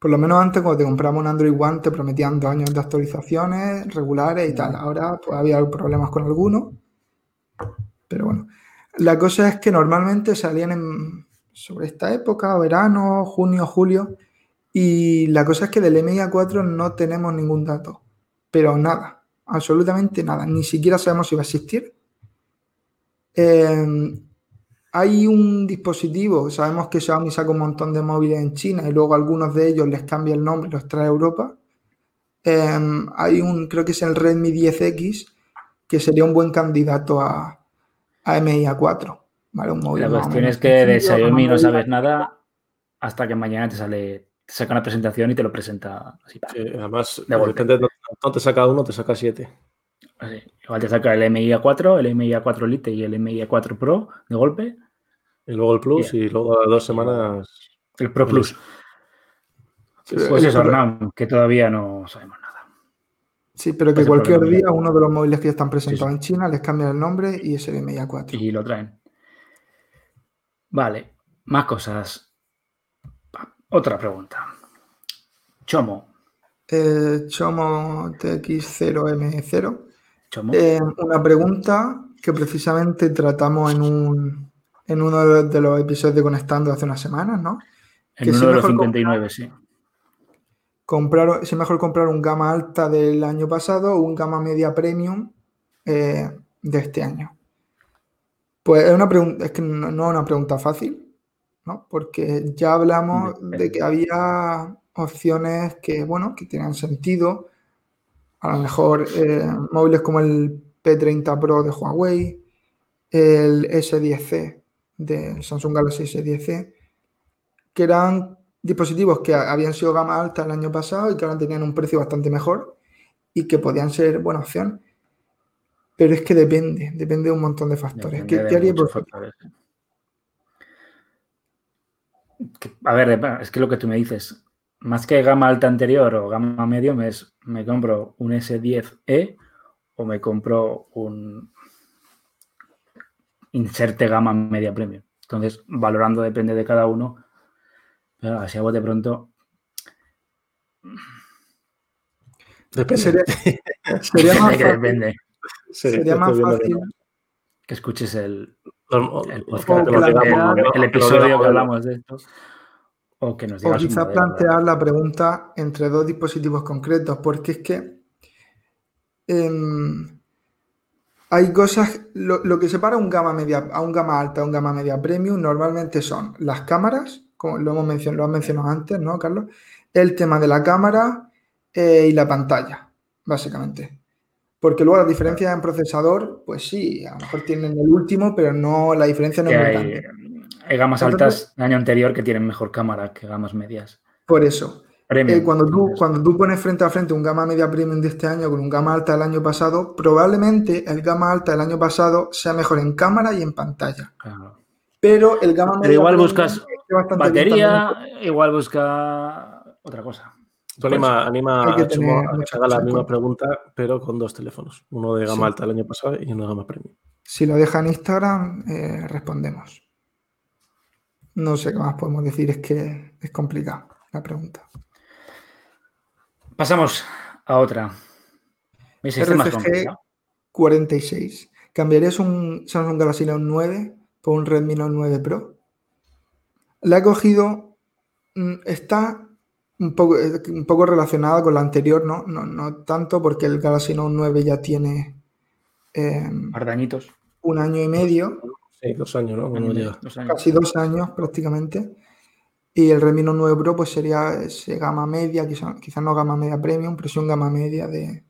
[SPEAKER 4] por lo menos antes cuando te comprabas un Android One te prometían dos años de actualizaciones regulares y tal. Ahora pues había problemas con algunos, pero bueno. La cosa es que normalmente salían en, sobre esta época, verano, junio, julio, y la cosa es que del MIA4 no tenemos ningún dato, pero nada, absolutamente nada, ni siquiera sabemos si va a existir. Eh, hay un dispositivo, sabemos que Xiaomi saca un montón de móviles en China y luego algunos de ellos les cambia el nombre y los trae a Europa. Eh, hay un, creo que es el Redmi 10X, que sería un buen candidato a, a MIA4. ¿vale? Un móvil
[SPEAKER 2] La cuestión es que de Xiaomi no sabes nada hasta que mañana te sale, te saca una presentación y te lo presenta así.
[SPEAKER 3] Sí, además,
[SPEAKER 2] De
[SPEAKER 3] no te saca uno, te saca siete.
[SPEAKER 2] Así. Igual te saca el MIA4, el MIA4 Lite y el MIA4 Pro de golpe,
[SPEAKER 3] Y luego el Plus
[SPEAKER 2] Bien.
[SPEAKER 3] y luego a dos semanas.
[SPEAKER 2] el Pro Plus.
[SPEAKER 3] Sí,
[SPEAKER 2] Pues eso,
[SPEAKER 4] pero-
[SPEAKER 2] Hernán, que todavía no sabemos nada.
[SPEAKER 4] Sí, pero que cualquier
[SPEAKER 2] problema.
[SPEAKER 4] día uno de los móviles que ya están presentados
[SPEAKER 2] Sí,
[SPEAKER 4] en China les cambia el nombre y es el MIA4.
[SPEAKER 2] Y lo traen. Vale, más cosas. Otra pregunta. Chomo.
[SPEAKER 4] Eh, Chomo TX0M0. Eh, una pregunta que precisamente tratamos en, un, en uno de los, episodios de Conectando hace unas semanas, ¿no?
[SPEAKER 2] en
[SPEAKER 4] que
[SPEAKER 2] uno
[SPEAKER 4] sí
[SPEAKER 2] de los
[SPEAKER 4] mejor
[SPEAKER 2] 59, sí.
[SPEAKER 4] Comprar, si es mejor comprar un gama alta del año pasado o un gama media premium eh, de este año. Pues es una pregunta, es que no, no es una pregunta fácil, ¿no? Porque ya hablamos de que había opciones que, bueno, que tenían sentido. A lo mejor eh, móviles como el P30 Pro de Huawei, el S10C de Samsung Galaxy S10C, que eran dispositivos que habían sido gama alta el año pasado y que ahora tenían un precio bastante mejor y que podían ser buena opción. Pero es que depende, depende de un montón de factores.
[SPEAKER 2] Depende
[SPEAKER 4] ¿Qué,
[SPEAKER 2] de
[SPEAKER 4] qué haría por
[SPEAKER 2] factores. A ver, es que lo que tú me dices, más que gama alta anterior o gama medium, es me compro un S10e o me compro un inserte gama media premium. Entonces, valorando depende de cada uno. Pero así a bote pronto,
[SPEAKER 3] Depende.
[SPEAKER 4] Sería, sería más
[SPEAKER 2] que
[SPEAKER 4] fácil,
[SPEAKER 2] depende
[SPEAKER 3] Sí,
[SPEAKER 4] sería más fácil
[SPEAKER 2] que escuches el, podcast, el- episodio que hablamos de esto. O que nos
[SPEAKER 4] o
[SPEAKER 2] digas un
[SPEAKER 4] quizás plantear la pregunta entre dos dispositivos concretos, porque es que em, hay cosas, lo, lo que separa un gama media, a un gama alta a un gama media premium normalmente son las cámaras, como lo hemos mencionado, lo has mencionado antes, ¿no, Carlos? El tema de la cámara eh, y la pantalla, básicamente. Porque luego las diferencias en procesador, pues sí, a lo mejor tienen el último, pero no, la diferencia no es muy grande.
[SPEAKER 2] Hay gamas
[SPEAKER 4] Entonces-
[SPEAKER 2] altas del año anterior que tienen mejor cámara que gamas medias.
[SPEAKER 4] Por eso. Eh, cuando, tú, cuando tú pones frente a frente un gama media premium de este año con un gama alta del año pasado, probablemente el gama alta del año pasado sea mejor en cámara y en pantalla.
[SPEAKER 2] claro.
[SPEAKER 4] Pero el gama media.
[SPEAKER 2] Pero igual
[SPEAKER 4] premium
[SPEAKER 2] buscas
[SPEAKER 4] es bastante bien
[SPEAKER 2] batería, igual busca otra cosa.
[SPEAKER 3] Tú anima, anima
[SPEAKER 4] hay que
[SPEAKER 3] a
[SPEAKER 4] tener
[SPEAKER 3] a que haga la misma pregunta, pero con dos teléfonos. Uno de gama
[SPEAKER 4] Sí.
[SPEAKER 3] alta el año pasado y uno de gama premium.
[SPEAKER 4] Si lo deja en Instagram, eh, respondemos. No sé qué más podemos decir, es que es complicado la pregunta.
[SPEAKER 2] Pasamos a otra. ¿Veis? Este es más
[SPEAKER 4] RCG
[SPEAKER 2] complicado.
[SPEAKER 4] 46. ¿Cambiarías un Samsung Galaxy Note 9 por un Redmi Note 9 Pro? La he cogido, mm, está un poco, eh, un poco relacionada con la anterior, ¿no? No, no tanto porque el Galaxy Note 9 ya tiene eh,
[SPEAKER 2] un
[SPEAKER 4] año y medio,
[SPEAKER 3] Sí, dos años, ¿no?
[SPEAKER 2] dos años.
[SPEAKER 4] casi dos años prácticamente. Y el Redmi Note 9 Pro pues sería ese gama media, quizás quizá no gama media premium, pero sí un gama media de,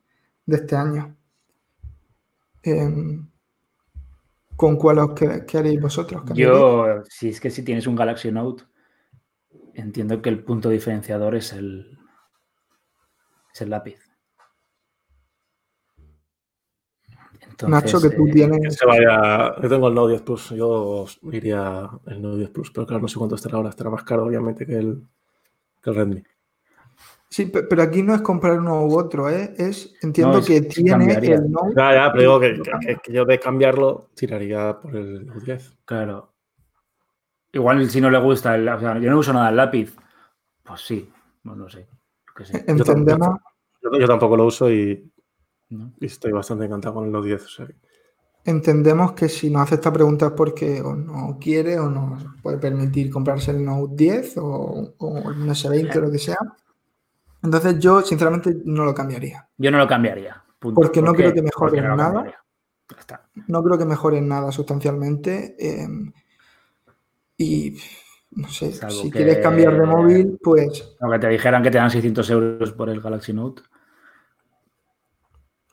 [SPEAKER 4] de este año. Em, ¿Con cuál os qued- qué haréis vosotros?
[SPEAKER 2] Yo, si es que si tienes un Galaxy Note, entiendo que el punto diferenciador es el, es el lápiz. Entonces,
[SPEAKER 4] Nacho, que tú
[SPEAKER 2] eh,
[SPEAKER 3] Que
[SPEAKER 4] tienes.
[SPEAKER 3] se vaya. Yo tengo el Note 10 Plus. Yo iría el Note 10 Plus, pero claro, no sé cuánto estará ahora. Estará más caro, obviamente, que el, que el Redmi.
[SPEAKER 4] Sí, pe- pero aquí no es comprar uno u otro, ¿eh? Es, entiendo
[SPEAKER 2] No, es-
[SPEAKER 4] que tiene
[SPEAKER 2] cambiaría.
[SPEAKER 4] el Note.
[SPEAKER 3] Ya, ya, pero digo que, que- que- que yo de cambiarlo tiraría por el Note 10.
[SPEAKER 2] Claro. Igual si no le gusta, el, o sea, yo no uso nada el lápiz, pues sí, no lo sé. sé,
[SPEAKER 4] Entendemos,
[SPEAKER 3] Yo, yo tampoco lo uso y,
[SPEAKER 2] ¿no?
[SPEAKER 3] y estoy bastante encantado con el Note 10. o sea que-
[SPEAKER 4] entendemos que si nos hace esta pregunta es porque o no quiere o no puede permitir comprarse el Note 10 o, o el S20 o lo que sea. Entonces yo, sinceramente, no lo cambiaría.
[SPEAKER 2] Yo no lo cambiaría. punto.
[SPEAKER 4] Porque no creo que mejore
[SPEAKER 2] no
[SPEAKER 4] nada.
[SPEAKER 2] está.
[SPEAKER 4] No creo que mejore en nada sustancialmente. eh, y no sé,
[SPEAKER 2] Salvo
[SPEAKER 4] si
[SPEAKER 2] que-
[SPEAKER 4] quieres cambiar de móvil, pues
[SPEAKER 2] Aunque te dijeran que te dan 600 euros por el Galaxy Note.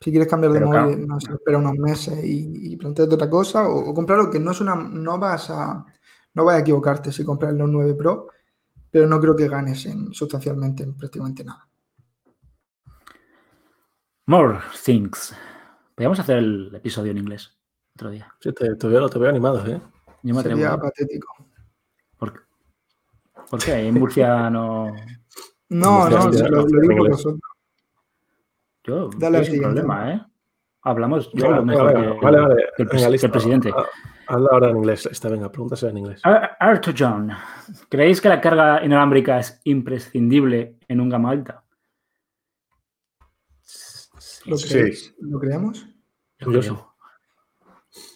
[SPEAKER 4] Si quieres cambiar de
[SPEAKER 2] Pero
[SPEAKER 4] móvil,
[SPEAKER 2] claro.
[SPEAKER 4] no sé, espera unos meses y, y plantearte otra cosa o, o comprarlo que no es una, no vas a, no vas a equivocarte si compras el Note 9 Pro, pero no creo que ganes en, sustancialmente en prácticamente nada.
[SPEAKER 2] More Things. Podríamos hacer el episodio en inglés otro día.
[SPEAKER 3] Sí, te, te veo, te veo animado, ¿eh?
[SPEAKER 2] Yo me atrevo.
[SPEAKER 4] Sería
[SPEAKER 2] ¿eh?
[SPEAKER 4] patético.
[SPEAKER 2] ¿Por, qué? ¿Por qué? En Murcia no.
[SPEAKER 4] No, no, lo, digo por vosotros.
[SPEAKER 2] Yo,
[SPEAKER 4] Dale
[SPEAKER 2] yo sin problema, ¿eh? Hablamos. Yo hablo mejor
[SPEAKER 3] venga,
[SPEAKER 2] que,
[SPEAKER 3] vale, vale.
[SPEAKER 2] que el,
[SPEAKER 3] Venga,
[SPEAKER 2] que el presidente.
[SPEAKER 3] Ha- Hazla ahora en inglés. Esta, venga, pregúntasela en inglés.
[SPEAKER 2] Ar- Arthur John, ¿creéis que la carga inalámbrica es imprescindible en un gama alta?
[SPEAKER 4] ¿Lo,
[SPEAKER 3] Sí.
[SPEAKER 4] creéis? ¿Lo creemos?
[SPEAKER 2] Yo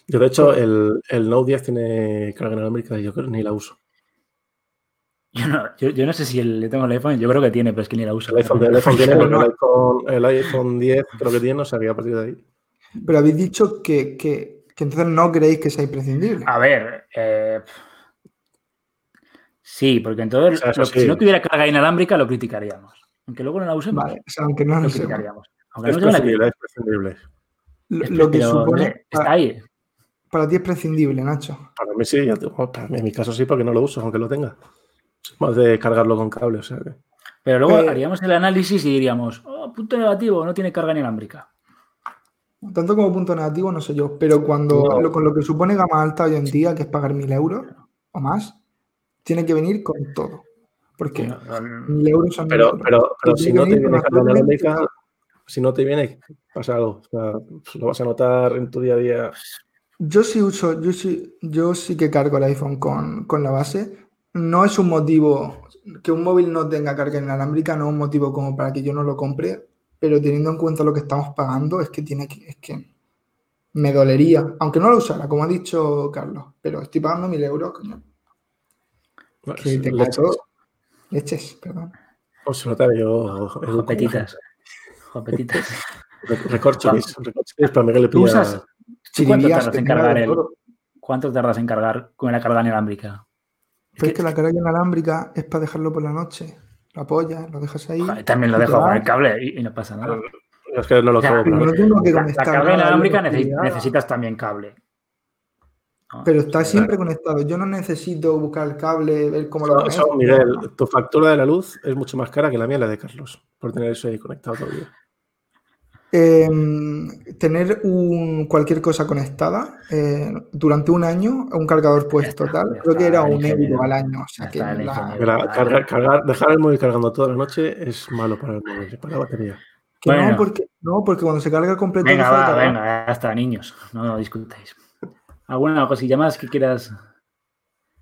[SPEAKER 3] Yo de hecho, el, el Note 10 tiene carga inalámbrica y yo creo que ni la uso.
[SPEAKER 2] Yo no, yo, yo no sé si el, yo tengo el iPhone, yo creo que tiene, pero es que ni la uso.
[SPEAKER 3] El iPhone, el iPhone tiene,
[SPEAKER 4] Pero no.
[SPEAKER 3] el iPhone, el iPhone 10 creo que tiene, o sea que a partir de ahí.
[SPEAKER 4] Pero habéis dicho que, que- que entonces no creéis que sea imprescindible.
[SPEAKER 2] A ver, eh, sí, porque entonces
[SPEAKER 3] O sea, eso
[SPEAKER 2] lo-
[SPEAKER 3] sí.
[SPEAKER 2] si no tuviera carga inalámbrica lo criticaríamos. Aunque luego no la usemos,
[SPEAKER 4] Vale, o sea, aunque no
[SPEAKER 2] lo criticaríamos. Aunque
[SPEAKER 3] Es
[SPEAKER 2] no
[SPEAKER 3] es prescindible.
[SPEAKER 4] Lo, que
[SPEAKER 2] no
[SPEAKER 4] supone
[SPEAKER 2] está
[SPEAKER 4] para,
[SPEAKER 2] ahí.
[SPEAKER 4] para ti es prescindible, Nacho.
[SPEAKER 3] Para mí sí, ya para mí, en mi caso sí, porque no lo uso, aunque lo tenga. Más de cargarlo con cable, o sea que.
[SPEAKER 2] Pero luego
[SPEAKER 4] Eh,
[SPEAKER 2] haríamos el análisis y diríamos, oh, punto negativo, no tiene carga inalámbrica.
[SPEAKER 4] Tanto como punto negativo, no sé yo, pero cuando
[SPEAKER 3] No.
[SPEAKER 4] lo- con lo que supone gama alta hoy en día, que es pagar mil euros o más, tiene que venir con todo. Porque
[SPEAKER 2] No, no,
[SPEAKER 4] mil euros son mil
[SPEAKER 3] Pero,
[SPEAKER 4] euros.
[SPEAKER 3] pero, si no te viene
[SPEAKER 4] con
[SPEAKER 3] carga inalámbrica, si no te viene, pasa algo. O sea, pues lo vas a notar en tu día a día.
[SPEAKER 4] Yo sí uso, yo sí, yo sí que cargo el iPhone con, con la base. No es un motivo que un móvil no tenga carga inalámbrica, no es un motivo como para que yo no lo compre, pero teniendo en cuenta lo que estamos pagando, es que tiene que, es que me dolería, aunque no lo usara, como ha dicho Carlos, pero estoy pagando mil euros, coño, que te
[SPEAKER 3] leches.
[SPEAKER 4] Leches, perdón.
[SPEAKER 3] O se nota, yo.
[SPEAKER 2] Jopetitas. Jopetitas.
[SPEAKER 3] Re- Recorcholis. Recorcholis para Miguel le
[SPEAKER 2] ¿Tú
[SPEAKER 3] pilla.
[SPEAKER 2] cuánto tardas en cargar el. ¿Cuánto tardas en cargar con la carga inalámbrica?
[SPEAKER 4] Pero es que la carga inalámbrica es para dejarlo por la noche. Lo apoyas, lo dejas ahí.
[SPEAKER 2] Joder, También lo dejo con el cable y, y no pasa nada.
[SPEAKER 3] Es que no lo
[SPEAKER 2] O sea,
[SPEAKER 4] no tengo que
[SPEAKER 2] La, carga inalámbrica necesitas también cable. ¿no?
[SPEAKER 4] Pero está siempre conectado. Yo no necesito buscar el cable, ver cómo lo
[SPEAKER 3] Eso, Miguel, tu factura de la luz es mucho más cara que la mía y la de Carlos, por tener eso ahí conectado todo
[SPEAKER 4] em, tener un, cualquier cosa conectada eh, durante un año, un cargador puesto
[SPEAKER 2] está,
[SPEAKER 4] tal, creo que era un euro al año. O sea que la-
[SPEAKER 3] cargar- cargar- dejar el móvil cargando toda la noche es malo para el móvil, para la batería.
[SPEAKER 4] que
[SPEAKER 2] Bueno.
[SPEAKER 4] no, porque, no, porque cuando se carga completo
[SPEAKER 2] Venga, va, venga, ya está, niños. No, no discutáis. ¿Alguna cosilla más que quieras?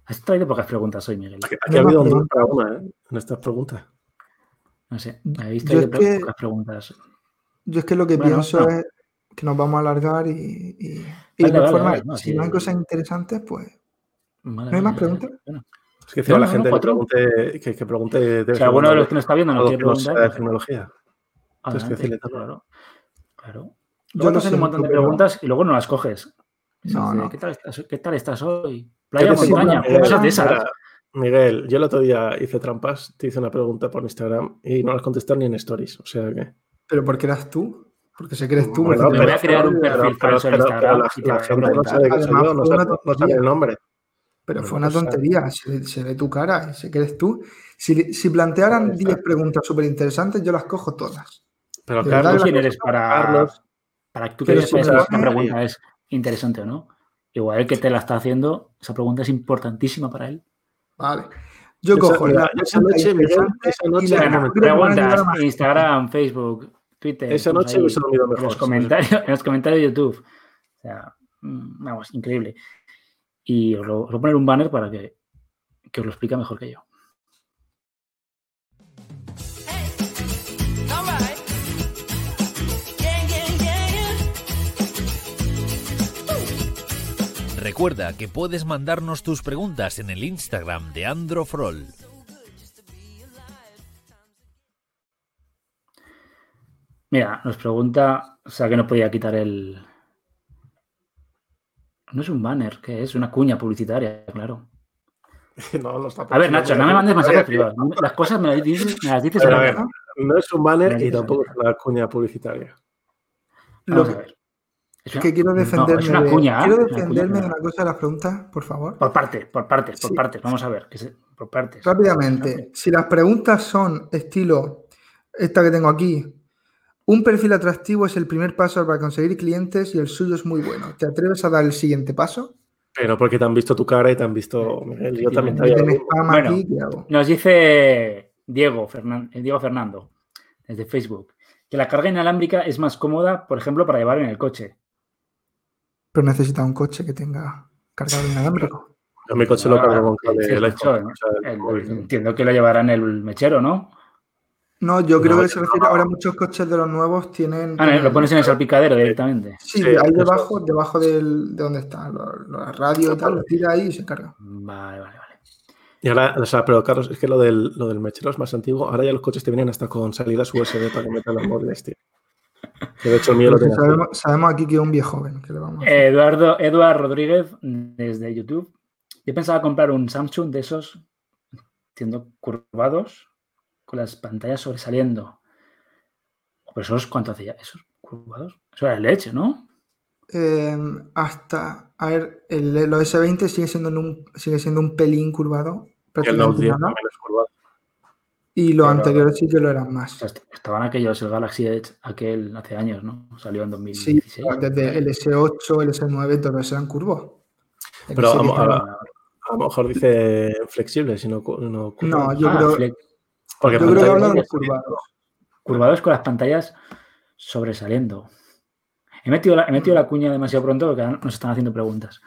[SPEAKER 2] Has traído pocas preguntas hoy, Miguel.
[SPEAKER 3] Aquí,
[SPEAKER 4] No
[SPEAKER 3] aquí ha
[SPEAKER 4] me
[SPEAKER 3] habido un
[SPEAKER 4] preguntas.
[SPEAKER 3] para una, ¿eh? En estas preguntas.
[SPEAKER 2] No sé, habéis traído
[SPEAKER 4] que-
[SPEAKER 2] pocas preguntas.
[SPEAKER 4] Yo es que lo que
[SPEAKER 2] Bueno,
[SPEAKER 4] pienso
[SPEAKER 2] no.
[SPEAKER 4] es que nos vamos a alargar y, y, y
[SPEAKER 2] Vale,
[SPEAKER 4] de
[SPEAKER 2] vale,
[SPEAKER 4] forma,
[SPEAKER 2] vale, no,
[SPEAKER 4] si
[SPEAKER 2] sí.
[SPEAKER 4] no hay cosas interesantes, pues
[SPEAKER 2] Vale,
[SPEAKER 4] ¿No hay más preguntas?
[SPEAKER 2] bueno.
[SPEAKER 3] Es que decía
[SPEAKER 2] No,
[SPEAKER 3] la
[SPEAKER 2] no,
[SPEAKER 3] gente
[SPEAKER 2] no,
[SPEAKER 3] que pregunte, que, que pregunte de
[SPEAKER 2] Si alguno de los que nos está viendo quiere
[SPEAKER 3] que no sea
[SPEAKER 2] preguntar,
[SPEAKER 3] de tecnología. Entonces, que
[SPEAKER 2] adelante,
[SPEAKER 3] decirle todo.
[SPEAKER 2] claro. Claro.
[SPEAKER 4] Yo
[SPEAKER 2] Luego
[SPEAKER 4] lo
[SPEAKER 2] te hacen un montón de preguntas y luego no las coges.
[SPEAKER 4] No, no.
[SPEAKER 2] ¿Qué, tal estás, ¿Qué tal estás hoy?
[SPEAKER 3] ¿Qué
[SPEAKER 2] Playa, montaña, cosas de esas.
[SPEAKER 3] Miguel, yo el otro día hice trampas, te hice una pregunta por Instagram y no las contesté ni en stories. O sea que.
[SPEAKER 4] Pero porque eras tú, porque sé que eres tú.
[SPEAKER 3] Bueno,
[SPEAKER 4] te-
[SPEAKER 2] voy a crear un perfil falso en Instagram
[SPEAKER 3] la,
[SPEAKER 2] y te
[SPEAKER 3] la
[SPEAKER 2] voy a
[SPEAKER 3] gente no sabe el nombre.
[SPEAKER 4] Pero fue una
[SPEAKER 3] pues,
[SPEAKER 4] tontería, se, se ve tu cara y sé que eres tú. Si, si plantearan
[SPEAKER 3] Pues,
[SPEAKER 4] 10 preguntas súper interesantes, yo las cojo todas.
[SPEAKER 3] Pero
[SPEAKER 2] ¿Tú
[SPEAKER 3] Carlos,
[SPEAKER 2] quién eres para,
[SPEAKER 3] Carlos,
[SPEAKER 2] para tú que
[SPEAKER 4] Pero lo
[SPEAKER 2] una
[SPEAKER 4] hace-
[SPEAKER 2] pregunta es interesante o no? Igual el que te la está haciendo, esa pregunta es importantísima para él.
[SPEAKER 4] Vale. Yo cojo la
[SPEAKER 3] esa noche, esa noche-
[SPEAKER 2] Preguntas. Instagram, Facebook, Twitter.
[SPEAKER 3] esa noche
[SPEAKER 2] ahí,
[SPEAKER 3] hubiese dormido
[SPEAKER 2] en
[SPEAKER 3] mejor.
[SPEAKER 2] los comentarios, en los comentarios de YouTube. O sea, mm, vamos, increíble. Y os lo- os voy a poner un banner para que, que os lo explique mejor que yo.
[SPEAKER 1] Recuerda que puedes mandarnos tus preguntas en el Instagram de Androfrol.
[SPEAKER 2] Mira, nos pregunta, o sea, que no podía quitar el... No es un banner, ¿qué es? Una cuña publicitaria, claro.
[SPEAKER 3] No, no está
[SPEAKER 2] A ver, Nacho, no me mandes mensajes privados. Las cosas me las dices, me las dices
[SPEAKER 3] A
[SPEAKER 2] la
[SPEAKER 3] ver,
[SPEAKER 2] cara.
[SPEAKER 3] no es un banner y tampoco es una cuña publicitaria.
[SPEAKER 4] Lo
[SPEAKER 2] a
[SPEAKER 4] que,
[SPEAKER 2] ver. Es
[SPEAKER 4] que quiero
[SPEAKER 2] no,
[SPEAKER 4] defenderme,
[SPEAKER 2] es una
[SPEAKER 4] de,
[SPEAKER 2] cuña.
[SPEAKER 4] quiero
[SPEAKER 2] una
[SPEAKER 4] defenderme
[SPEAKER 2] cuña.
[SPEAKER 4] de una cosa de las preguntas, por favor.
[SPEAKER 2] Por partes, por partes, por
[SPEAKER 4] Sí.
[SPEAKER 2] partes. Vamos a ver. que se- por partes.
[SPEAKER 4] Rápidamente, si las preguntas son estilo esta que tengo aquí, un perfil atractivo es el primer paso para conseguir clientes y el suyo es muy bueno. ¿Te atreves a dar el siguiente paso?
[SPEAKER 3] Pero porque te han visto tu cara y te han visto, Miguel, yo también.
[SPEAKER 2] Nos dice Diego, Fernan- eh, Diego Fernando, desde Facebook, que la carga inalámbrica es más cómoda, por ejemplo, para llevar en el coche.
[SPEAKER 4] Pero necesita un coche que tenga cargador inalámbrico.
[SPEAKER 3] Yo mi coche lo
[SPEAKER 2] Ah,
[SPEAKER 3] cargo con cable
[SPEAKER 2] sí, el
[SPEAKER 3] o sea,
[SPEAKER 2] entiendo que lo llevarán en el mechero, ¿no?
[SPEAKER 4] No, yo creo
[SPEAKER 3] No,
[SPEAKER 4] que se refiere. Ahora muchos coches de los nuevos tienen.
[SPEAKER 2] Ah, no, lo pones en el salpicadero directamente.
[SPEAKER 4] Sí,
[SPEAKER 3] Sí,
[SPEAKER 4] ahí
[SPEAKER 3] eso-
[SPEAKER 4] debajo, debajo del, de donde está, la radio y tal, lo tira ahí y se carga.
[SPEAKER 2] Vale, vale, vale.
[SPEAKER 3] Y ahora, o sea, pero Carlos, es que lo del, lo del mechero es más antiguo. Ahora ya los coches te vienen hasta con salidas USB para que metan los móviles, tío. De hecho el mío lo
[SPEAKER 4] sabemos, sabemos aquí que es un viejo joven. Que le vamos a hacer.
[SPEAKER 2] Eduardo, Eduard Rodríguez, desde YouTube. Yo pensaba comprar un Samsung de esos, entiendo, curvados, con las pantallas sobresaliendo. Pero esos, ¿cuánto hacía? ¿Esos curvados? Eso era leche, ¿no?
[SPEAKER 4] Eh, hasta, a ver, el, los S20 sigue siendo, en un, sigue siendo un pelín curvado.
[SPEAKER 3] Y el
[SPEAKER 4] prácticamente
[SPEAKER 3] Note 10
[SPEAKER 4] nada,
[SPEAKER 3] también es curvado.
[SPEAKER 4] y los
[SPEAKER 2] Pero-
[SPEAKER 4] anteriores sí que lo eran
[SPEAKER 2] O
[SPEAKER 4] más.
[SPEAKER 2] sea, estaban aquellos, el Galaxy Edge, aquel hace años, ¿no? Salió en
[SPEAKER 4] Sí,
[SPEAKER 2] 2016.
[SPEAKER 4] desde el S8, el S9, todos eran curvos. El
[SPEAKER 3] Pero
[SPEAKER 4] S10
[SPEAKER 3] vamos a-. A lo mejor dice flexible, si no, no.
[SPEAKER 4] No, yo
[SPEAKER 2] Ah,
[SPEAKER 4] creo,
[SPEAKER 2] fle-
[SPEAKER 3] Porque
[SPEAKER 4] yo creo que hablan de curvados.
[SPEAKER 2] curvados con las pantallas sobresaliendo. He metido, la, he metido la cuña demasiado pronto porque nos están haciendo preguntas.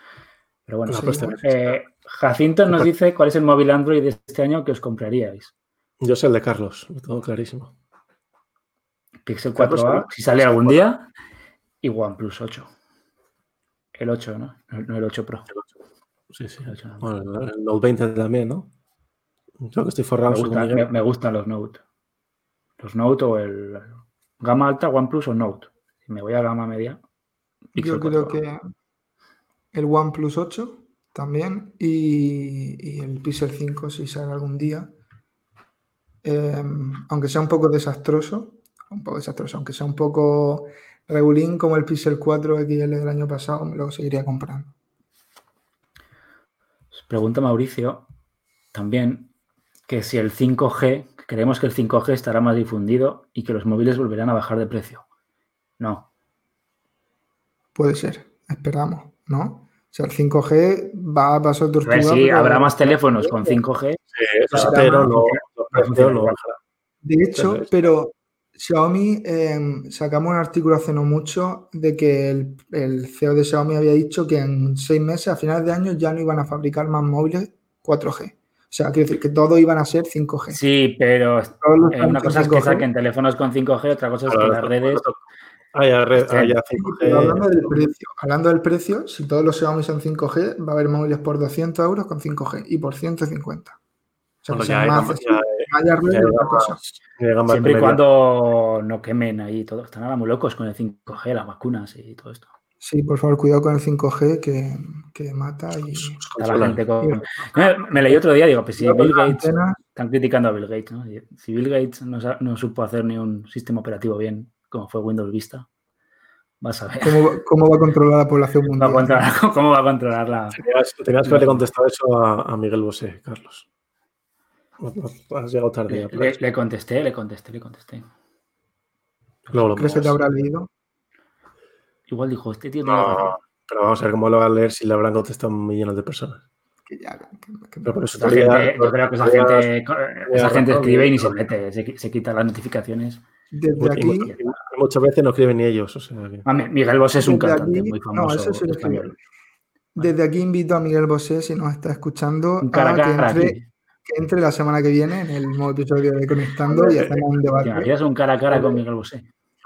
[SPEAKER 2] Pero bueno,
[SPEAKER 3] No,
[SPEAKER 2] sí.
[SPEAKER 3] pues ves.
[SPEAKER 2] Eh, Jacinto nos dice cuál es el móvil Android de este año que os compraríais.
[SPEAKER 3] Yo sé el de Carlos, lo tengo clarísimo.
[SPEAKER 2] Pixel
[SPEAKER 3] Carlos,
[SPEAKER 2] 4a,
[SPEAKER 3] ¿no?
[SPEAKER 2] si sale algún día, y OnePlus 8. El 8, ¿no? No no el 8 Pro.
[SPEAKER 3] Sí, sí.
[SPEAKER 2] El 8 no.
[SPEAKER 3] Bueno, el Note 20 también, ¿no? Yo que estoy forrado.
[SPEAKER 2] Me, gustan,
[SPEAKER 3] Miguel.
[SPEAKER 2] me- me gustan los Note. Los Note o el gama alta, OnePlus o Note. Si me voy a gama media, Pixel
[SPEAKER 4] Yo creo
[SPEAKER 2] 4a.
[SPEAKER 4] que el OnePlus 8 también y, y el Pixel 5 si sale algún día. Eh, aunque sea un poco desastroso, un poco desastroso, aunque sea un poco regulín como el Pixel 4 XL del año pasado, me lo seguiría comprando.
[SPEAKER 2] Pregunta Mauricio también que si el 5G, creemos que el 5G estará más difundido y que los móviles volverán a bajar de precio. No.
[SPEAKER 4] Puede ser, esperamos, ¿no? O sea, el 5G va a pasar
[SPEAKER 2] A
[SPEAKER 4] tortuga.
[SPEAKER 2] ver si
[SPEAKER 4] pero-
[SPEAKER 2] habrá más teléfonos con 5G.
[SPEAKER 3] Sí, pero precios no bajarán.
[SPEAKER 4] De hecho, pero Xiaomi, eh, sacamos un artículo hace no mucho de que el, el CEO de Xiaomi había dicho que en seis meses, a finales de año, ya no iban a fabricar más móviles 4G. O sea, quiero decir que todos iban a ser 5G.
[SPEAKER 2] Sí, pero eh, una cosa es que
[SPEAKER 4] 5G.
[SPEAKER 2] saquen teléfonos con 5G, otra cosa es que las redes.
[SPEAKER 3] Haya, red, haya
[SPEAKER 4] Sí, pero
[SPEAKER 3] 5G.
[SPEAKER 4] hablando del precio, hablando del precio, si todos los Xiaomi son 5G, va a haber móviles por 200 euros con 5G y por 150. O sea,
[SPEAKER 3] Bueno,
[SPEAKER 4] que
[SPEAKER 3] hay
[SPEAKER 4] más
[SPEAKER 3] ya-
[SPEAKER 4] haya red otra cosa.
[SPEAKER 2] Siempre y cuando no quemen ahí todo. Están ahora muy locos con el 5G, las vacunas y todo esto.
[SPEAKER 4] Sí, por favor, cuidado con el 5G que, que mata y...
[SPEAKER 2] Está la gente con... Me, me leí otro día, digo, pues si Bill Gates... Están criticando a Bill Gates, ¿no? Si Bill Gates no, supo hacer ni un sistema operativo bien, como fue Windows Vista, vas a ver
[SPEAKER 4] ¿Cómo, va- cómo va a controlar la población
[SPEAKER 2] cómo va a
[SPEAKER 4] mundial?
[SPEAKER 2] controlar, cómo va a controlar la...
[SPEAKER 3] Tenías, tenías que haberle contestado eso a, a Miguel Bosé, Carlos. Has llegado tarde.
[SPEAKER 2] Le,
[SPEAKER 3] ya,
[SPEAKER 2] le- le contesté, le contesté, le contesté.
[SPEAKER 3] Luego lo
[SPEAKER 4] ¿Crees que te habrá leído?
[SPEAKER 2] Igual dijo, este tío tiene razón.
[SPEAKER 3] No, pero vamos a ver cómo lo va a leer si le habrán contestado millones de personas.
[SPEAKER 4] Que ya, que- que-
[SPEAKER 3] Pero por eso
[SPEAKER 2] Esa
[SPEAKER 3] todavía-
[SPEAKER 2] gente- yo creo que esa gente, esa gente
[SPEAKER 3] razón,
[SPEAKER 2] escribe y ni
[SPEAKER 3] ¿no?
[SPEAKER 2] se mete, se, se quita las notificaciones.
[SPEAKER 4] Desde
[SPEAKER 3] Y
[SPEAKER 4] aquí,
[SPEAKER 3] muchas veces no escriben ni ellos. O sea, que-
[SPEAKER 2] Ah, Mi- Miguel Bosé es un cantante
[SPEAKER 4] aquí-
[SPEAKER 2] muy
[SPEAKER 4] no,
[SPEAKER 2] famoso
[SPEAKER 4] eso sí lo escribió.
[SPEAKER 2] español.
[SPEAKER 4] desde aquí invito a Miguel Bosé, si nos está escuchando,
[SPEAKER 2] Un cara a
[SPEAKER 4] a que
[SPEAKER 2] cara
[SPEAKER 4] entre, que entre la semana que viene en el nuevo episodio de Conectando y hacemos un
[SPEAKER 2] ¿Te
[SPEAKER 4] debate.
[SPEAKER 2] imaginas un cara a cara con Miguel Bosé?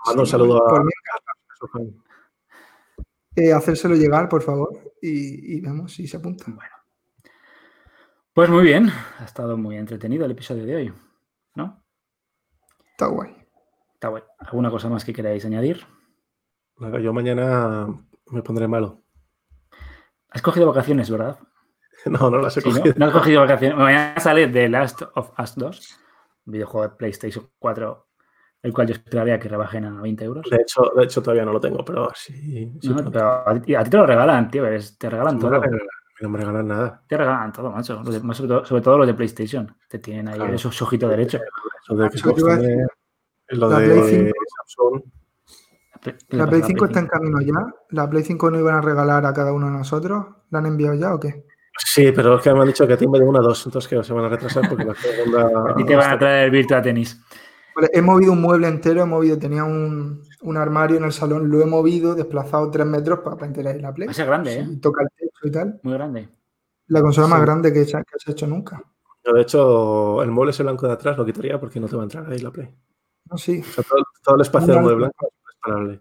[SPEAKER 3] Mando un saludo a,
[SPEAKER 4] mí. Eh, hacérselo llegar, por favor, y, y vemos si se apunta.
[SPEAKER 2] Bueno. Pues muy bien, ha estado muy entretenido el episodio de hoy, ¿no?
[SPEAKER 4] Está guay.
[SPEAKER 2] Está bueno. ¿Alguna cosa más que queráis añadir?
[SPEAKER 3] Nada, Yo mañana me pondré malo.
[SPEAKER 2] Has cogido vacaciones, ¿verdad?
[SPEAKER 3] No, no las he
[SPEAKER 2] Sí, ¿no?
[SPEAKER 3] cogido.
[SPEAKER 2] No has cogido vacaciones. Mañana sale The Last of Us 2, un videojuego de PlayStation 4, el cual yo esperaría que rebajen a 20 euros.
[SPEAKER 3] De hecho, de hecho, todavía no lo tengo, pero sí. sí
[SPEAKER 2] No, pero a ti, a ti te lo regalan, tío. eres- te regalan
[SPEAKER 3] no,
[SPEAKER 2] todo.
[SPEAKER 3] me regalan- no me regalan nada.
[SPEAKER 2] Te regalan todo, macho. Los de- más sobre, todo, sobre todo los de PlayStation. Te tienen ahí
[SPEAKER 3] Claro.
[SPEAKER 2] esos ojitos derechos.
[SPEAKER 3] Eso de
[SPEAKER 4] Yo
[SPEAKER 3] Xbox
[SPEAKER 4] iba a
[SPEAKER 3] también,
[SPEAKER 4] decir,
[SPEAKER 3] lo
[SPEAKER 4] la
[SPEAKER 3] de
[SPEAKER 4] Play 5.
[SPEAKER 3] Samsung.
[SPEAKER 4] ¿La Play 5 está en camino ya? ¿La Play 5 no iban a regalar a cada uno de nosotros? ¿La han enviado ya o qué?
[SPEAKER 3] Sí, pero es que me han dicho que a ti me de una dos, entonces que se van a retrasar porque la segunda.
[SPEAKER 2] A ti te van a traer el Virtua Tennis.
[SPEAKER 4] He movido un mueble entero, he movido, tenía un, un armario en el salón, lo he movido, desplazado tres metros para meter ahí la Play.
[SPEAKER 2] Va a ser grande, ¿eh?
[SPEAKER 4] Y toca el techo y tal.
[SPEAKER 2] Muy grande.
[SPEAKER 4] La consola más
[SPEAKER 3] Sí.
[SPEAKER 4] grande que se, ha- que se ha hecho nunca.
[SPEAKER 3] Yo, de hecho, el mueble ese blanco de atrás lo quitaría porque no te va a entrar ahí la Play.
[SPEAKER 4] No, sí.
[SPEAKER 3] O sea, todo, todo el espacio del mueble blanco es parable.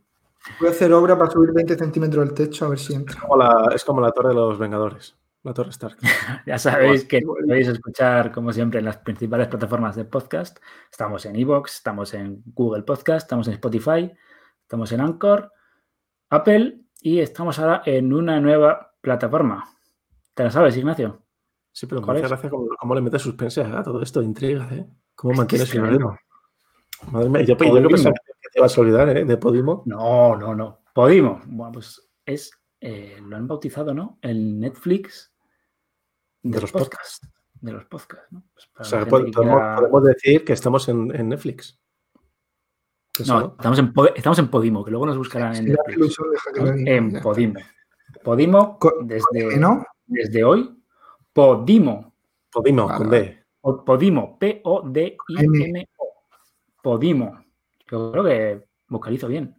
[SPEAKER 4] Voy a hacer obra para subir 20 centímetros del techo a ver si entra.
[SPEAKER 3] Como la- es como la torre de los Vengadores, la torre Stark.
[SPEAKER 2] Ya sabéis que podéis escuchar, como siempre, en las principales plataformas de podcast. Estamos en Evox, estamos en Google Podcast, estamos en Spotify, estamos en Anchor, Apple y estamos ahora en una nueva plataforma. ¿Te la sabes, Ignacio?
[SPEAKER 3] Sí, pero me
[SPEAKER 2] ¿Cuál
[SPEAKER 3] hace gracia cómo, cómo le metes suspense a todo esto de intriga, ¿eh? ¿Cómo
[SPEAKER 2] Es
[SPEAKER 3] mantienes
[SPEAKER 2] es
[SPEAKER 3] el ritmo? Madre mía, yo, yo pensaba que te ibas a olvidar, ¿eh? De Podimo.
[SPEAKER 2] No, no, no. Podimo. Bueno, pues es, eh, lo han bautizado, ¿no? El Netflix
[SPEAKER 3] De los
[SPEAKER 2] podcast. De los podcasts, ¿no? Pues
[SPEAKER 3] O sea, podemos,
[SPEAKER 2] quiera-
[SPEAKER 3] podemos decir que estamos en, en Netflix.
[SPEAKER 2] No,
[SPEAKER 3] ¿no?
[SPEAKER 2] estamos en, Po- estamos en Podimo, que luego nos buscarán en Netflix. En
[SPEAKER 4] Ya.
[SPEAKER 2] Podimo. Podimo, desde,
[SPEAKER 4] ¿No?
[SPEAKER 2] desde hoy, Podimo.
[SPEAKER 3] Podimo, con. D.
[SPEAKER 2] Podimo, P-O-D-I-M-O. Podimo. Yo creo que vocalizo bien.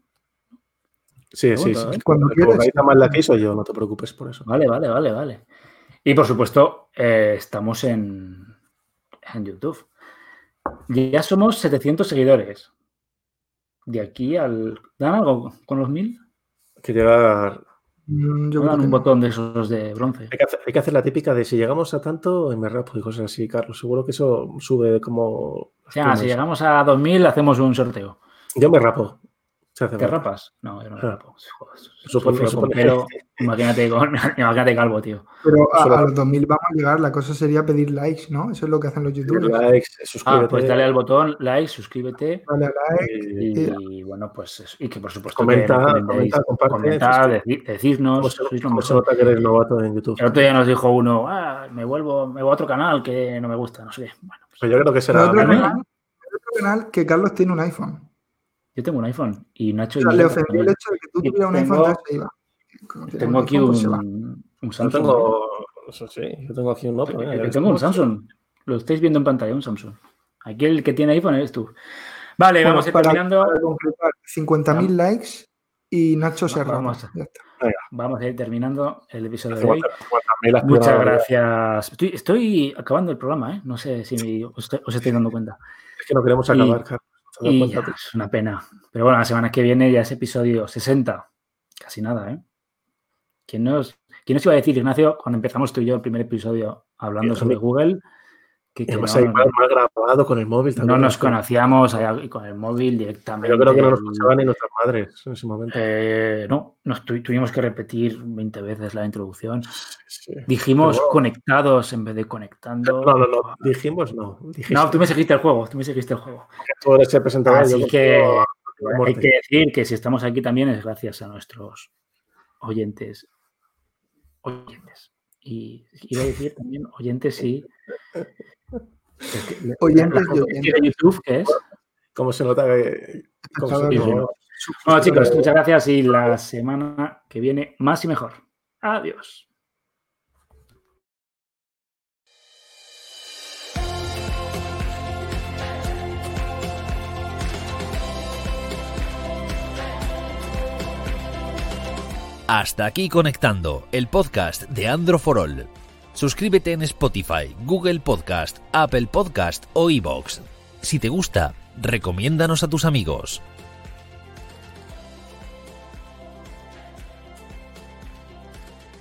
[SPEAKER 3] Sí, sí, sí.
[SPEAKER 2] ¿eh?
[SPEAKER 4] Cuando quieras.
[SPEAKER 3] más la que soy yo, no te preocupes por eso.
[SPEAKER 2] Vale, vale, vale, vale. Y por supuesto, eh, estamos en, en YouTube. Ya somos 700 seguidores. De aquí al... ¿Dan algo con los mil?
[SPEAKER 3] Hay que llegar.
[SPEAKER 4] Mm, Yo
[SPEAKER 2] ¿No
[SPEAKER 4] creo
[SPEAKER 2] dan
[SPEAKER 4] que
[SPEAKER 2] un botón de esos de bronce?
[SPEAKER 3] Hay que, hacer, hay que hacer la típica de si llegamos a tanto, me rapo y cosas así, Carlos. Seguro que eso sube como.
[SPEAKER 2] O sea, si llegamos a 2000 hacemos un sorteo.
[SPEAKER 3] Yo me rapo. Se hace
[SPEAKER 2] ¿Te
[SPEAKER 3] falta.
[SPEAKER 2] rapas? No, yo no me
[SPEAKER 3] Ah.
[SPEAKER 2] rapo. Joder,
[SPEAKER 3] Supone-
[SPEAKER 2] sufro con
[SPEAKER 3] supone-
[SPEAKER 2] pelo. Imagínate, con, imagínate calvo, tío.
[SPEAKER 4] Pero a, a los 2000 vamos a llegar, la cosa sería pedir likes, ¿no? Eso es lo que hacen los youtubers.
[SPEAKER 3] Likes, suscríbete.
[SPEAKER 2] Ah, pues dale al botón, like, suscríbete.
[SPEAKER 4] Dale a like.
[SPEAKER 3] y-
[SPEAKER 2] Y bueno, pues eso. Y que por supuesto
[SPEAKER 3] Comenta,
[SPEAKER 2] que
[SPEAKER 3] comenta, comparte,
[SPEAKER 2] comentar,
[SPEAKER 3] suscríbete.
[SPEAKER 2] deci- decirnos.
[SPEAKER 3] ¿Cómo se,
[SPEAKER 2] sois lo
[SPEAKER 3] cómo se
[SPEAKER 2] mejor.
[SPEAKER 3] nota que eres novato en YouTube?
[SPEAKER 2] El otro día nos dijo uno, ah, me vuelvo, me voy a otro canal que no me gusta, no sé qué. Bueno, pues
[SPEAKER 3] Pues yo creo que será.
[SPEAKER 4] Otro, canal, otro canal que Carlos tiene un iPhone.
[SPEAKER 2] Yo tengo un iPhone y Nacho
[SPEAKER 4] O
[SPEAKER 2] y
[SPEAKER 4] sea, le ofendió el hecho de que tú tuvieras un
[SPEAKER 2] tengo-
[SPEAKER 4] iPhone, iba.
[SPEAKER 2] Tengo aquí
[SPEAKER 4] pues
[SPEAKER 2] un,
[SPEAKER 3] Yo
[SPEAKER 2] Samsung.
[SPEAKER 3] tengo, eso sí, yo tengo aquí un Nokia.
[SPEAKER 2] Yo-
[SPEAKER 3] ya
[SPEAKER 2] tengo un. Samsung. Lo estáis viendo en pantalla, un Samsung. Aquí el que tiene iPhone eres tú. Vale,
[SPEAKER 4] Bueno,
[SPEAKER 2] vamos a ir
[SPEAKER 4] para,
[SPEAKER 2] terminando.
[SPEAKER 4] para concretar, 50.000 likes y Nacho se
[SPEAKER 2] Vamos.
[SPEAKER 4] rapa. Ya está.
[SPEAKER 2] Vamos a ir terminando el episodio de hoy.
[SPEAKER 3] 50, 50.000 has
[SPEAKER 2] Muchas gracias. Estoy, estoy acabando el programa, ¿eh? No sé si os, estoy- os estáis dando cuenta.
[SPEAKER 3] Es que no queremos
[SPEAKER 2] Y-
[SPEAKER 3] acabar, Carlos.
[SPEAKER 2] Es una pena. Pero bueno, la semana que viene ya es episodio 60. Casi nada, ¿eh? ¿Quién nos, quién nos iba a decir, Ignacio, cuando empezamos tú y yo el primer episodio hablando sobre. Google, que, que
[SPEAKER 3] Además,
[SPEAKER 2] no,
[SPEAKER 3] ahí mal, mal grabado con el móvil. ¿te
[SPEAKER 2] no
[SPEAKER 3] acuerdas?
[SPEAKER 2] nos conocíamos con el móvil directamente.
[SPEAKER 3] Yo creo que no nos escuchaban ni nuestras madres en ese momento.
[SPEAKER 2] Eh, no, nos tu- tuvimos que repetir 20 veces la introducción.
[SPEAKER 3] Sí.
[SPEAKER 2] Dijimos
[SPEAKER 3] bueno.
[SPEAKER 2] conectados en vez de conectando.
[SPEAKER 3] No, no, no. Dijimos no. Dijiste
[SPEAKER 2] No, tú me seguiste el juego, tú me seguiste el juego.
[SPEAKER 3] tú eres el presentador.
[SPEAKER 2] Así que hay que decir que si estamos aquí también es gracias a nuestros oyentes. Oyentes. Y iba a decir también oyentes la-
[SPEAKER 4] Oyentes y oyentes.
[SPEAKER 2] de YouTube, que es.
[SPEAKER 3] ¿Cómo se nota que... cómo se-
[SPEAKER 4] Espectadores.
[SPEAKER 3] no,
[SPEAKER 2] Bueno, chicos, muchas gracias y la semana que viene más y mejor. Adiós.
[SPEAKER 1] Hasta aquí conectando el podcast de Andro All. Suscríbete en Spotify, Google Podcast, Apple Podcast o iBox. Si te gusta, recomiéndanos a tus amigos.